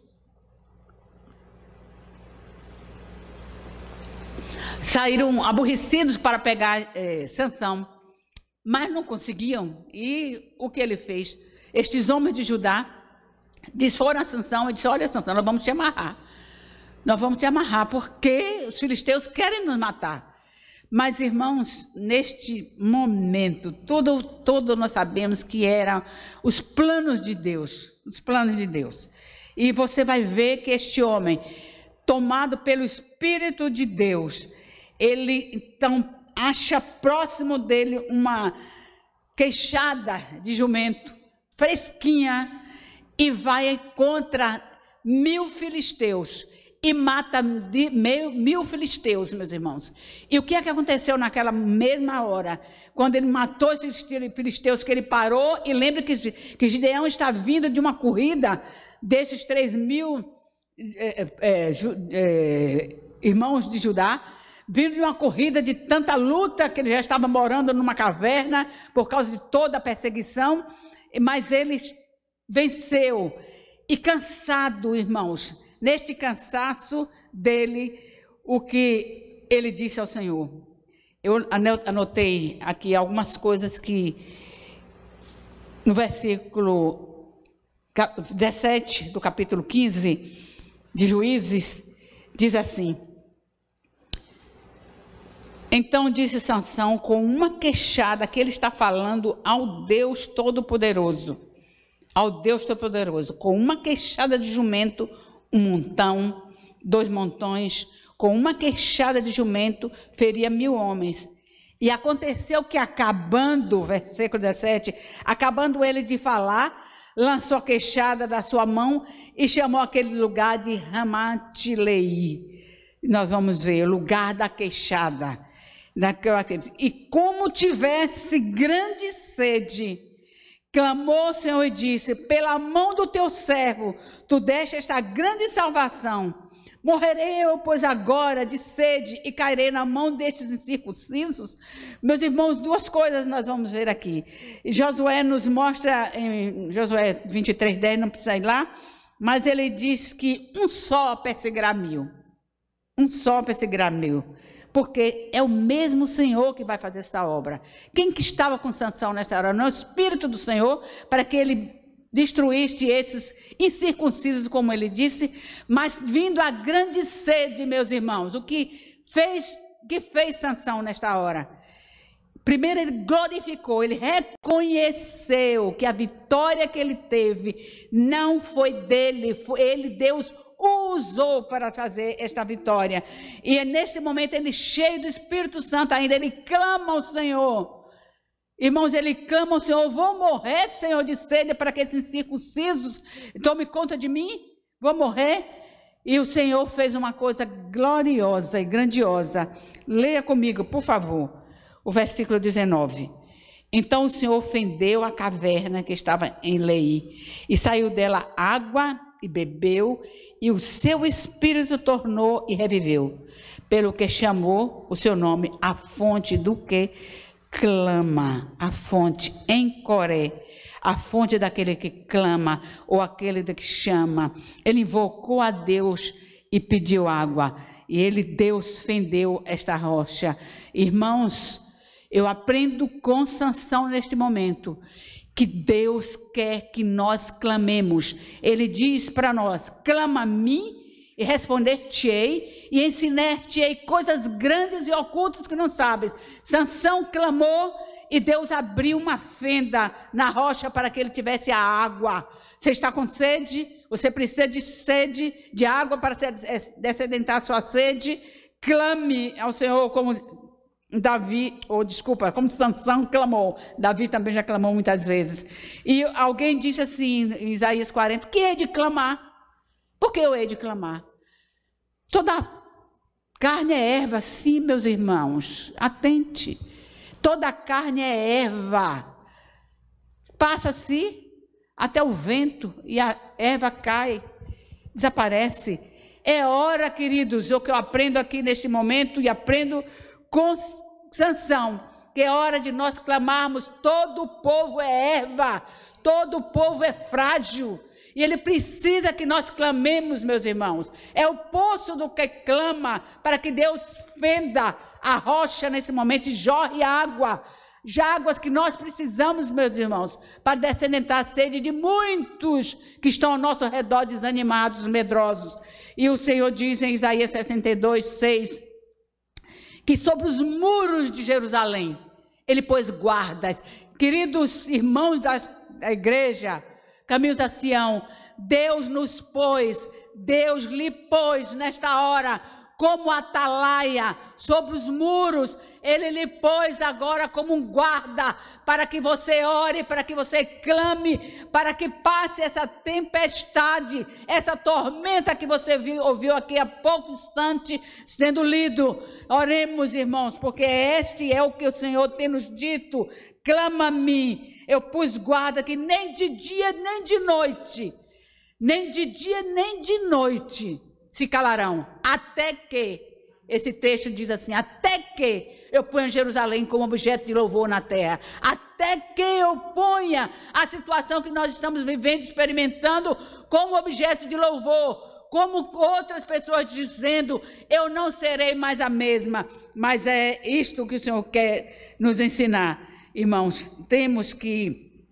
saíram aborrecidos para pegar é, Sansão, mas não conseguiam. E o que ele fez? Estes homens de Judá disse, foram a Sansão e disse: Olha, Sansão, nós vamos te amarrar. Nós vamos te amarrar, porque os filisteus querem nos matar. Mas, irmãos, neste momento, todo, todo nós sabemos que eram os planos de Deus, os planos de Deus. E você vai ver que este homem, tomado pelo Espírito de Deus, ele então acha próximo dele uma queixada de jumento, fresquinha, e vai contra mil filisteus e mata mil, mil, filisteus, meus irmãos. E o que é que aconteceu naquela mesma hora? Quando ele matou esses filisteus, que ele parou e lembra que, que Gideão está vindo de uma corrida desses três mil é, é, é, irmãos de Judá, vindo de uma corrida de tanta luta, que ele já estava morando numa caverna por causa de toda a perseguição, mas ele venceu. E cansado, irmãos, neste cansaço dele, o que ele disse ao Senhor. Eu anotei aqui algumas coisas que no versículo 17 do capítulo 15 de Juízes diz assim: então disse Sansão com uma queixada que ele está falando ao Deus Todo-Poderoso. Ao Deus Todo-Poderoso, com uma queixada de jumento, um montão, dois montões, com uma queixada de jumento, feria mil homens. E aconteceu que, acabando, (laughs) versículo 17, acabando ele de falar, lançou a queixada da sua mão e chamou aquele lugar de Ramatilei. Nós vamos ver, o lugar da queixada. E como tivesse grande sede, clamou o Senhor e disse: Pela mão do teu servo, tu deste esta grande salvação. Morrerei eu, pois, agora de sede e cairei na mão destes incircuncisos? Meus irmãos, duas coisas nós vamos ver aqui. Josué nos mostra, em Josué 23, 10, não precisa ir lá, mas ele diz que um só perseguirá mil. Um só perseguirá mil. Porque é o mesmo Senhor que vai fazer essa obra. Quem que estava com sanção nessa hora? Não é o Espírito do Senhor, para que ele destruíste esses incircuncisos, como ele disse, mas vindo a grande sede, meus irmãos, o que fez, que fez Sansão nesta hora? Primeiro ele glorificou, ele reconheceu que a vitória que ele teve não foi dele, foi ele, Deus, usou para fazer esta vitória. E é nesse momento ele cheio do Espírito Santo ainda, ele clama ao Senhor. Irmãos, ele clama ao Senhor: Vou morrer, Senhor, de sede, para que esses circuncisos tomem conta de mim? Vou morrer? E o Senhor fez uma coisa gloriosa e grandiosa. Leia comigo, por favor, o versículo 19. Então o Senhor fendeu a caverna que estava em Lei, e saiu dela água e bebeu, e o seu espírito tornou e reviveu, pelo que chamou o seu nome a fonte do que clama a fonte em Coré, a fonte daquele que clama ou aquele que chama. Ele invocou a Deus e pediu água. E ele, Deus, fendeu esta rocha. Irmãos, eu aprendo com sanção neste momento que Deus quer que nós clamemos. Ele diz para nós: clama a mim e responder-te-ei e ensinar-te-ei coisas grandes e ocultas que não sabes. Sansão clamou e Deus abriu uma fenda na rocha para que ele tivesse a água. Você está com sede? Você precisa de sede, de água para descedentar sua sede? Clame ao Senhor como Davi, ou desculpa, como Sansão clamou. Davi também já clamou muitas vezes. E alguém disse assim, em Isaías 40, que é de clamar? Por que eu hei de clamar? Toda carne é erva, sim, meus irmãos. Atente. Toda carne é erva. Passa-se até o vento e a erva cai, desaparece. É hora, queridos, o que eu aprendo aqui neste momento e aprendo com sanção, que é hora de nós clamarmos: todo o povo é erva, todo o povo é frágil. E ele precisa que nós clamemos, meus irmãos. É o poço do que clama para que Deus fenda a rocha nesse momento e jorre água. Já águas que nós precisamos, meus irmãos, para descendentar a sede de muitos que estão ao nosso redor desanimados, medrosos. E o Senhor diz em Isaías 62, 6, que sobre os muros de Jerusalém ele pôs guardas. Queridos irmãos da, igreja, caminhos a Sião. Deus nos pôs, Deus lhe pôs nesta hora como atalaia sobre os muros, ele lhe pôs agora como um guarda para que você ore, para que você clame, para que passe essa tempestade, essa tormenta que você viu, ouviu aqui há pouco instante sendo lido. Oremos, irmãos, porque este é o que o Senhor tem nos dito. Clama-me eu pus guarda que nem de dia nem de noite, nem de dia nem de noite se calarão, até que, esse texto diz assim: até que eu ponha Jerusalém como objeto de louvor na terra, até que eu ponha a situação que nós estamos vivendo, experimentando, como objeto de louvor como outras pessoas dizendo, eu não serei mais a mesma. Mas é isto que o Senhor quer nos ensinar. Irmãos, temos que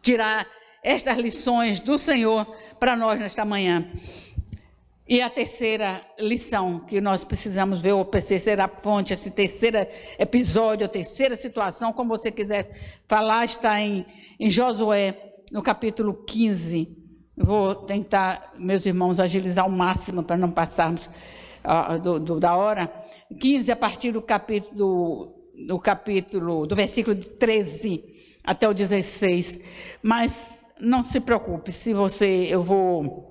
tirar estas lições do Senhor para nós nesta manhã. E a terceira lição que nós precisamos ver, ou terceira fonte, esse terceiro episódio, a terceira situação, como você quiser falar, está em, em Josué, no capítulo 15. vou tentar, meus irmãos, agilizar ao máximo para não passarmos do, do, da hora. 15, a partir do capítulo no capítulo, do versículo 13 até o 16. Mas não se preocupe, se você, eu vou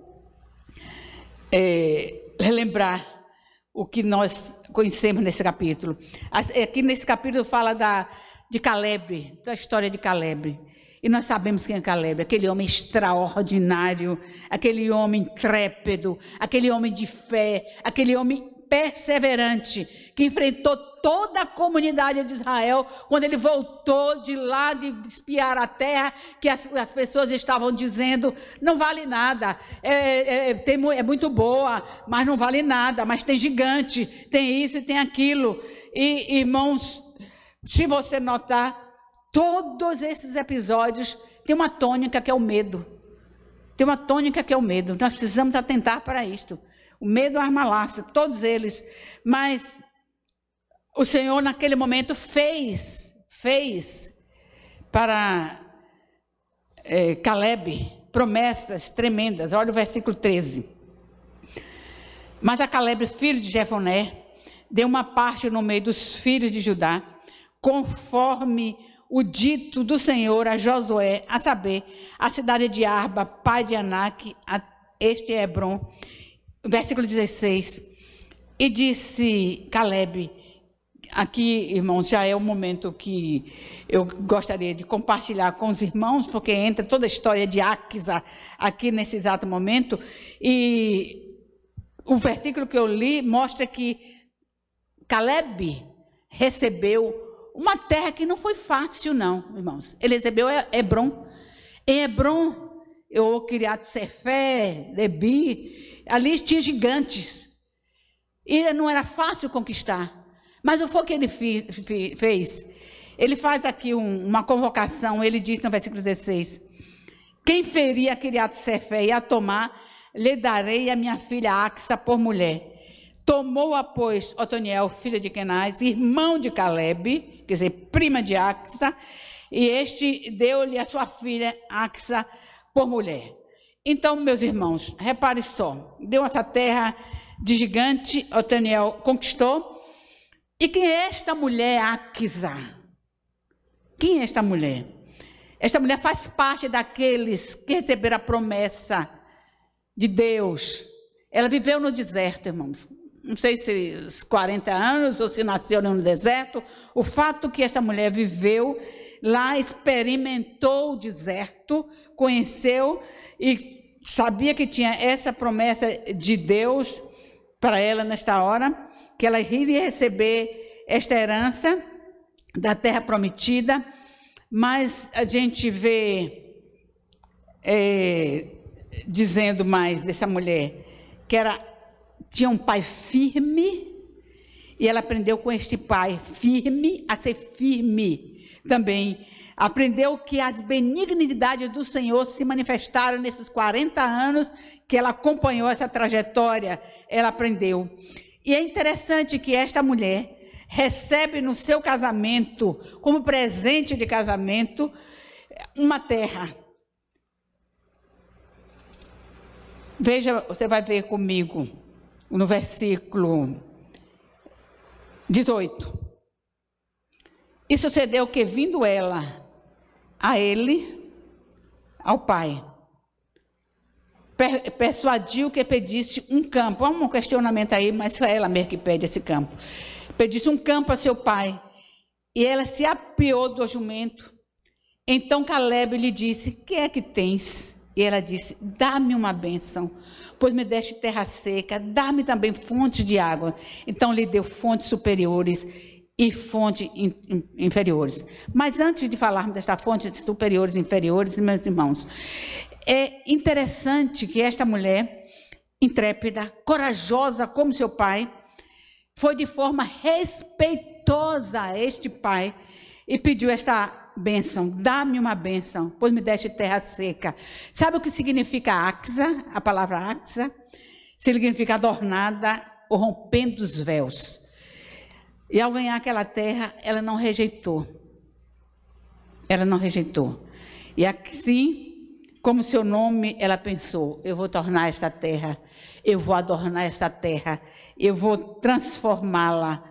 é, relembrar o que nós conhecemos nesse capítulo. Aqui nesse capítulo fala da, de Caleb, da história de Caleb. E nós sabemos quem é Caleb, aquele homem extraordinário, aquele homem intrépido, aquele homem de fé, aquele homem perseverante, que enfrentou toda a comunidade de Israel quando ele voltou de lá de espiar a terra, que as, as pessoas estavam dizendo: não vale nada, é, é, é tem, é muito boa, mas não vale nada, mas tem gigante, tem isso e tem aquilo. E irmãos, se você notar, todos esses episódios têm uma tônica que é o medo. Tem uma tônica que é o medo. Nós precisamos atentar para isto. O medo arma laça, todos eles. Mas o Senhor, naquele momento, fez, fez para é, Caleb promessas tremendas. Olha o versículo 13. Mas a Caleb, filho de Jefoné, deu uma parte no meio dos filhos de Judá, conforme o dito do Senhor a Josué, a saber, a cidade de Arba, pai de Anak, este é Hebron, versículo 16. E disse Caleb, aqui, irmãos, já é o momento que eu gostaria de compartilhar com os irmãos, porque entra toda a história de Axa aqui nesse exato momento, e o versículo que eu li mostra que Caleb recebeu uma terra que não foi fácil, não, irmãos. Ele recebeu Hebron. Em Hebron, eu criado Sefé, Debi, ali tinha gigantes. E não era fácil conquistar. Mas o foi que ele fez? Ele faz aqui um, uma convocação, ele diz no versículo 16: Quem feria Kiriat Sefé e a tomar, lhe darei a minha filha Axa por mulher. Tomou-a, pois, Otoniel, filho de Kenaz, irmão de Caleb, quer dizer, prima de Axa, e este deu-lhe a sua filha Axa por mulher. Então, meus irmãos, repare só, deu essa terra de gigante, Otaniel conquistou. E quem é esta mulher, Aquisa? Quem é esta mulher? Esta mulher faz parte daqueles que receberam a promessa de Deus. Ela viveu no deserto, irmãos. Não sei se os 40 anos ou se nasceu no deserto. O fato que esta mulher viveu lá, experimentou o deserto, conheceu e sabia que tinha essa promessa de Deus para ela nesta hora, que ela iria receber esta herança da terra prometida, mas a gente vê é, dizendo mais dessa mulher que era tinha um pai firme e ela aprendeu com este pai firme a ser firme também aprendeu que as benignidades do Senhor se manifestaram nesses 40 anos que ela acompanhou essa trajetória, ela aprendeu. E é interessante que esta mulher recebe no seu casamento, como presente de casamento, uma terra. Veja, você vai ver comigo no versículo 18. E sucedeu que, vindo ela a ele, ao pai. Persuadiu que pedisse um campo. Há um questionamento aí, mas foi ela mesmo que pede esse campo. Pedisse um campo a seu pai. E ela se apiou do jumento. Então Caleb lhe disse: Que é que tens? E ela disse: Dá-me uma bênção, pois me deste terra seca, dá-me também fontes de água. Então lhe deu fontes superiores e fontes inferiores. Mas antes de falarmos desta fonte superiores e inferiores, meus irmãos, é interessante que esta mulher, intrépida, corajosa como seu pai, foi de forma respeitosa a este pai e pediu esta bênção, dá-me uma bênção, pois me deste terra seca. Sabe o que significa axa? A palavra axa significa adornada ou rompendo os véus. E ao ganhar aquela terra, ela não rejeitou. Ela não rejeitou. E assim, como seu nome, ela pensou: eu vou tornar esta terra, eu vou adornar esta terra, eu vou transformá-la,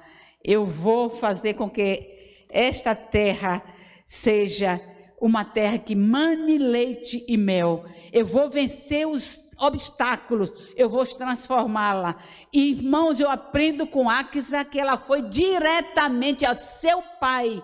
eu vou fazer com que esta terra seja uma terra que mane leite e mel. Eu vou vencer os obstáculos, eu vou transformá-la. Irmãos, eu aprendo com Axa que ela foi diretamente ao seu pai.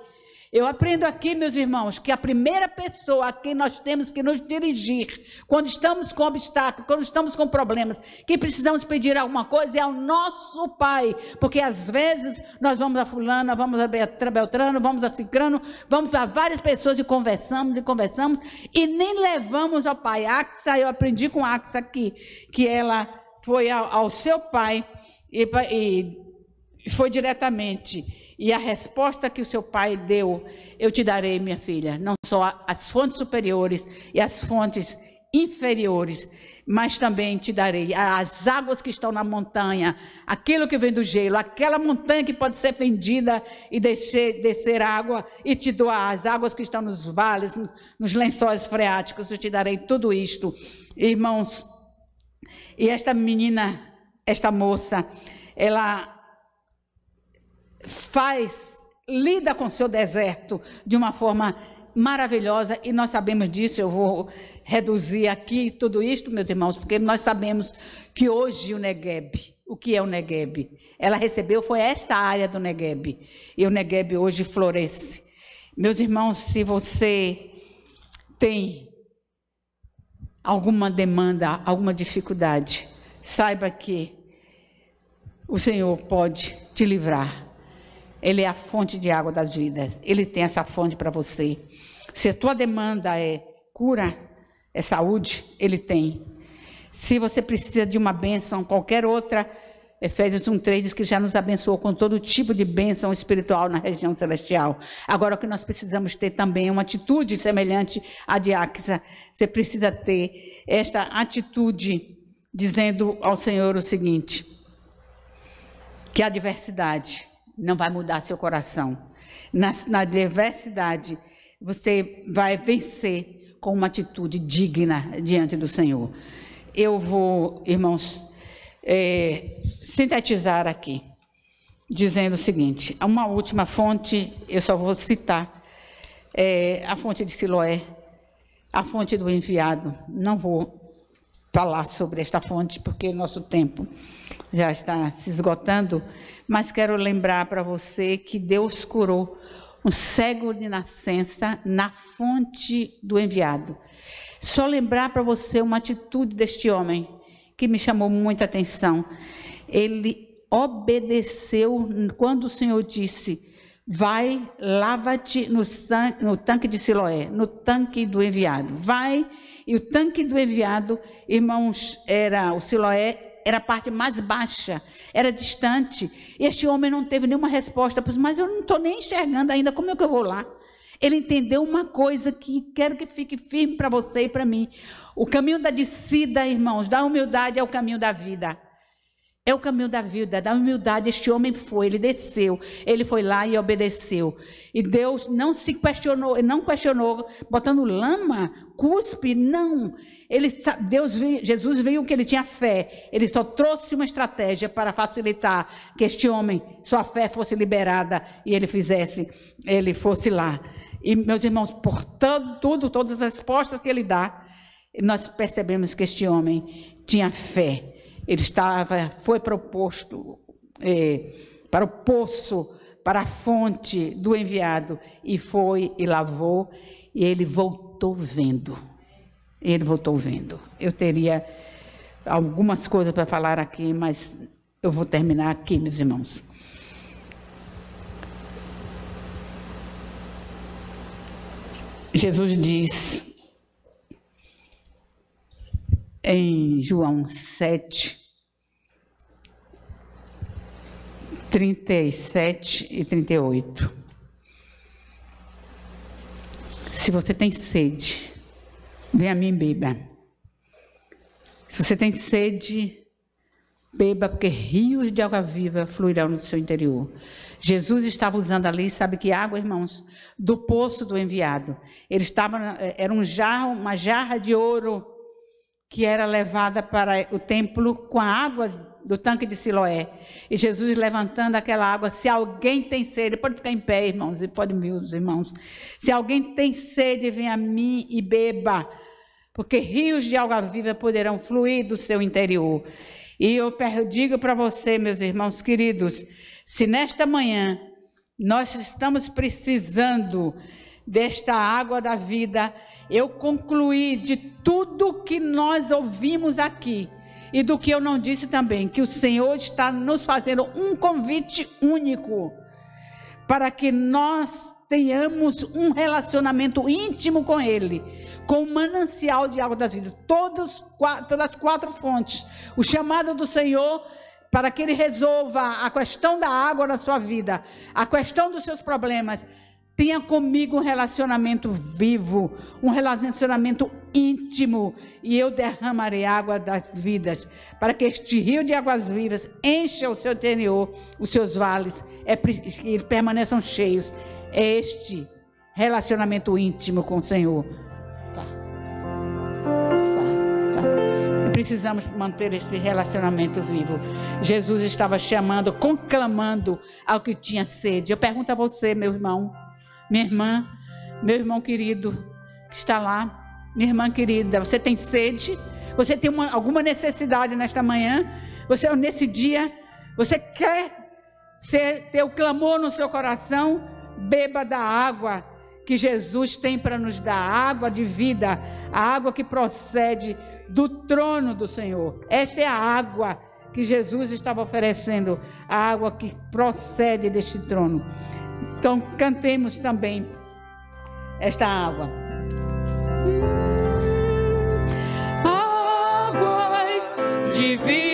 Eu aprendo aqui, meus irmãos, que a primeira pessoa a quem nós temos que nos dirigir quando estamos com obstáculos, quando estamos com problemas, que precisamos pedir alguma coisa é ao nosso Pai, porque às vezes nós vamos a fulana, vamos a Beltrano, vamos a Cicrano, vamos a várias pessoas e conversamos e conversamos e nem levamos ao Pai. Axa, eu aprendi com Axa aqui, que ela foi ao, ao seu pai e, e foi diretamente e a resposta que o seu pai deu, eu te darei, minha filha, não só as fontes superiores e as fontes inferiores, mas também te darei as águas que estão na montanha, aquilo que vem do gelo, aquela montanha que pode ser fendida e descer, descer água e te doar as águas que estão nos vales, nos, nos lençóis freáticos, eu te darei tudo isto. Irmãos, e esta menina, esta moça, ela faz, lida com seu deserto de uma forma maravilhosa e nós sabemos disso. Eu vou reduzir aqui tudo isto, meus irmãos, porque nós sabemos que hoje o Negueb, o que é o Negueb? Ela recebeu foi esta área do Negueb e o Negueb hoje floresce. Meus irmãos, se você tem alguma demanda, alguma dificuldade, saiba que o Senhor pode te livrar ele é a fonte de água das vidas. Ele tem essa fonte para você. Se a tua demanda é cura, é saúde, ele tem. Se você precisa de uma bênção, qualquer outra, Efésios 1,3 diz que já nos abençoou com todo tipo de bênção espiritual na região celestial. Agora, o que nós precisamos ter também é uma atitude semelhante à de Axa. Você precisa ter esta atitude, dizendo ao Senhor o seguinte: que a adversidade não vai mudar seu coração. Na, na diversidade, você vai vencer com uma atitude digna diante do Senhor. Eu vou, irmãos, é, sintetizar aqui, dizendo o seguinte: uma última fonte, eu só vou citar, é, a fonte de Siloé, a fonte do enviado. Não vou falar sobre esta fonte, porque nosso tempo já está se esgotando, mas quero lembrar para você que Deus curou um cego de nascença na fonte do enviado. Só lembrar para você uma atitude deste homem que me chamou muita atenção. Ele obedeceu quando o Senhor disse: Vai, lava-te no, no, tanque de Siloé, no tanque do enviado. Vai, e o tanque do enviado, irmãos, era o Siloé era a parte mais baixa, era distante. Este homem não teve nenhuma resposta, mas eu não estou nem enxergando ainda, como é que eu vou lá? Ele entendeu uma coisa que quero que fique firme para você e para mim. O caminho da descida, irmãos, da humildade é o caminho da vida. É o caminho da vida, da humildade. Este homem foi, ele desceu, ele foi lá e obedeceu. E Deus não se questionou, não questionou, botando lama, cuspe, não. Ele, Deus Jesus viu que ele tinha fé. Ele só trouxe uma estratégia para facilitar que este homem, sua fé fosse liberada e ele fizesse, ele fosse lá. E meus irmãos, por tudo, todas as respostas que ele dá, nós percebemos que este homem tinha fé ele estava, foi proposto é, para o poço, para a fonte do enviado, e foi e lavou, e ele voltou vendo. Ele voltou vendo. Eu teria algumas coisas para falar aqui, mas eu vou terminar aqui, meus irmãos. Jesus diz em João 7, 37 e 38. Se você tem sede, vem a mim e beba. Se você tem sede, beba, porque rios de água viva fluirão no seu interior. Jesus estava usando ali, sabe que água, irmãos? Do poço do enviado. Ele estava, era um jarro, uma jarra de ouro que era levada para o templo com a água do tanque de Siloé. E Jesus levantando aquela água, se alguém tem sede, pode ficar em pé, irmãos, e pode me os irmãos. Se alguém tem sede, vem a mim e beba, porque rios de água viva poderão fluir do seu interior. E eu digo para você, meus irmãos queridos, se nesta manhã Nós estamos precisando desta água da vida. Eu concluí de tudo que nós ouvimos aqui e do que eu não disse também, que o Senhor está nos fazendo um convite único para que nós tenhamos um relacionamento íntimo com Ele, com o manancial de água das vidas, todas, todas as quatro fontes. O chamado do Senhor para que Ele resolva a questão da água na sua vida, a questão dos seus problemas. Tenha comigo um relacionamento vivo, um relacionamento íntimo, e eu derramarei água das vidas, para que este rio de águas vivas encha o seu interior, os seus vales, é, e permaneçam cheios. É este relacionamento íntimo com o Senhor. precisamos manter esse relacionamento vivo. Jesus estava chamando, conclamando ao que tinha sede. Eu pergunto a você, meu irmão, minha irmã, meu irmão querido, que está lá, minha irmã querida, você tem sede? Você tem uma, alguma necessidade nesta manhã? Você nesse dia, você quer ser, ter o clamor no seu coração? Beba da água que Jesus tem para nos dar, água de vida, a água que procede do trono do Senhor. Esta é a água que Jesus estava oferecendo, a água que procede deste trono. Então, cantemos também esta água. Águas de vida.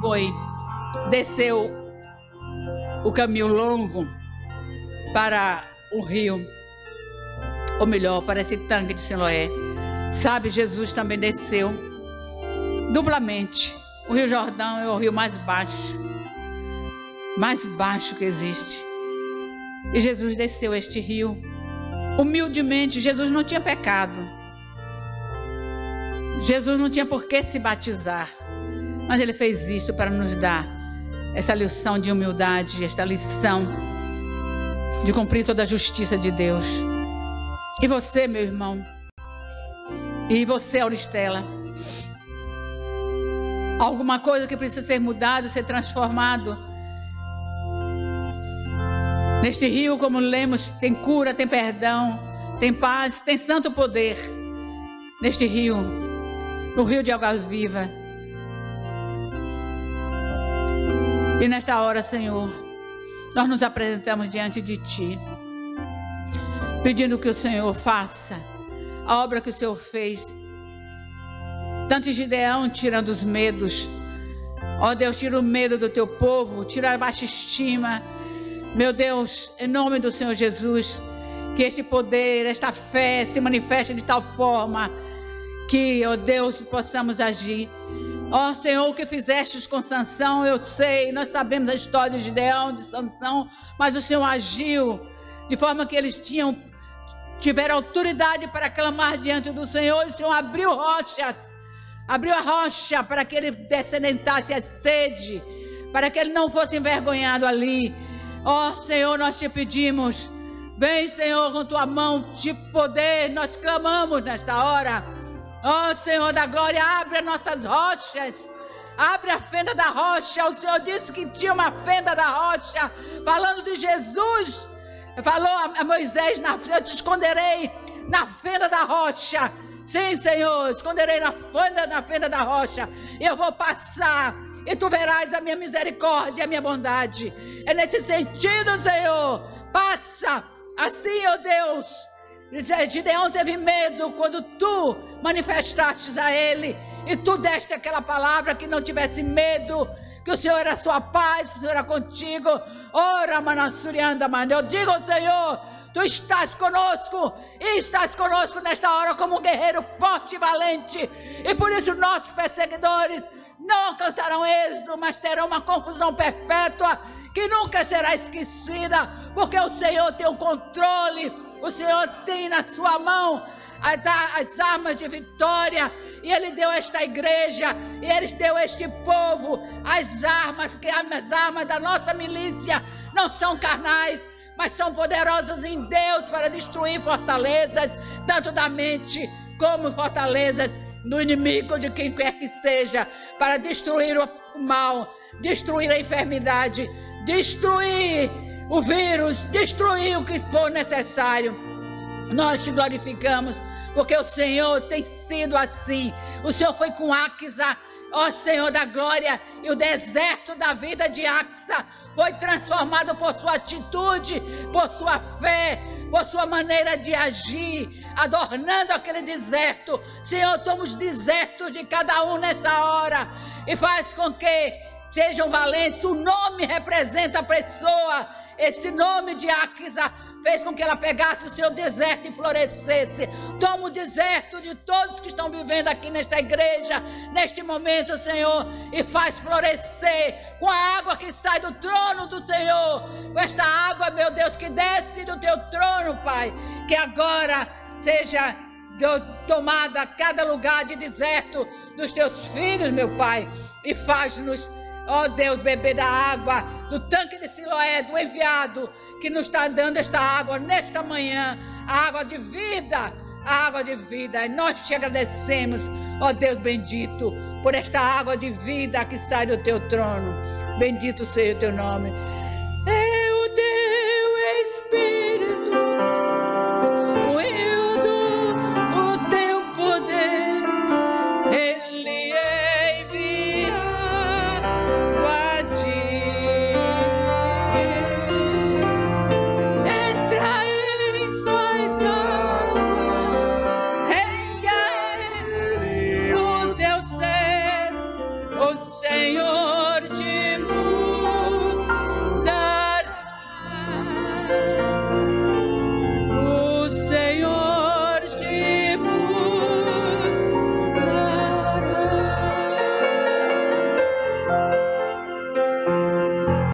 Foi, desceu o caminho longo para o rio, ou melhor, para esse tanque de Siloé. Sabe, Jesus também desceu duplamente. O Rio Jordão é o rio mais baixo, mais baixo que existe. E Jesus desceu este rio. Humildemente, Jesus não tinha pecado. Jesus não tinha por que se batizar. Mas ele fez isso para nos dar esta lição de humildade, esta lição de cumprir toda a justiça de Deus. E você, meu irmão, e você, Auristela, alguma coisa que precisa ser mudado, ser transformado. Neste rio, como lemos, tem cura, tem perdão, tem paz, tem santo poder. Neste rio, no rio de água viva. E nesta hora, Senhor, nós nos apresentamos diante de Ti, pedindo que o Senhor faça a obra que o Senhor fez tanto Gideão, tirando os medos. Ó oh, Deus, tira o medo do teu povo, tira a baixa estima. Meu Deus, em nome do Senhor Jesus, que este poder, esta fé se manifeste de tal forma que, ó oh Deus, possamos agir. Ó oh, Senhor, o que fizestes com Sansão, eu sei, nós sabemos a história de Gideão, de Sansão, mas o Senhor agiu de forma que eles tinham tiveram autoridade para clamar diante do Senhor, e o Senhor abriu rochas abriu a rocha para que ele descendentasse a sede, para que ele não fosse envergonhado ali. Ó oh, Senhor, nós te pedimos, vem, Senhor, com tua mão de poder, nós clamamos nesta hora. Ó oh, Senhor da glória, abre as nossas rochas. Abre a fenda da rocha. O Senhor disse que tinha uma fenda da rocha. Falando de Jesus. Falou a Moisés: Eu te esconderei na fenda da rocha. Sim, Senhor, esconderei na fenda, na fenda da rocha. Eu vou passar. E tu verás a minha misericórdia e a minha bondade. É nesse sentido, Senhor. Passa. Assim, ó oh Deus. Gideão teve medo quando tu manifestaste a ele. E tu deste aquela palavra que não tivesse medo. Que o Senhor era sua paz, o Senhor era contigo. Ora, manassurianda, mano. Eu digo, Senhor Tu estás conosco e estás conosco nesta hora como um guerreiro forte e valente. E por isso nossos perseguidores não alcançarão êxito, mas terão uma confusão perpétua que nunca será esquecida, porque o Senhor tem o controle, o Senhor tem na sua mão as armas de vitória, e Ele deu esta igreja, e Ele deu este povo as armas, porque as armas da nossa milícia não são carnais, mas são poderosas em Deus para destruir fortalezas, tanto da mente como fortalezas do inimigo, de quem quer que seja, para destruir o mal, destruir a enfermidade, destruir o vírus, destruir o que for necessário. Nós te glorificamos, porque o Senhor tem sido assim. O Senhor foi com Axa, ó Senhor da glória, e o deserto da vida de Axa foi transformado por sua atitude, por sua fé, por sua maneira de agir, adornando aquele deserto. Senhor, toma os desertos de cada um nesta hora e faz com que sejam valentes. O nome representa a pessoa. Esse nome de Aquisa fez com que ela pegasse o seu deserto e florescesse. Toma o deserto de todos que estão vivendo aqui nesta igreja, neste momento, Senhor, e faz florescer com a água que sai do trono do Senhor, com esta água, meu Deus, que desce do teu trono, Pai, que agora seja tomada cada lugar de deserto dos teus filhos, meu Pai, e faz-nos Ó oh Deus, beber da água do tanque de Siloé, do enviado, que nos está dando esta água nesta manhã, a água de vida, a água de vida. E nós te agradecemos, ó oh Deus bendito, por esta água de vida que sai do teu trono. Bendito seja o teu nome. É o teu Espírito, o Senhor.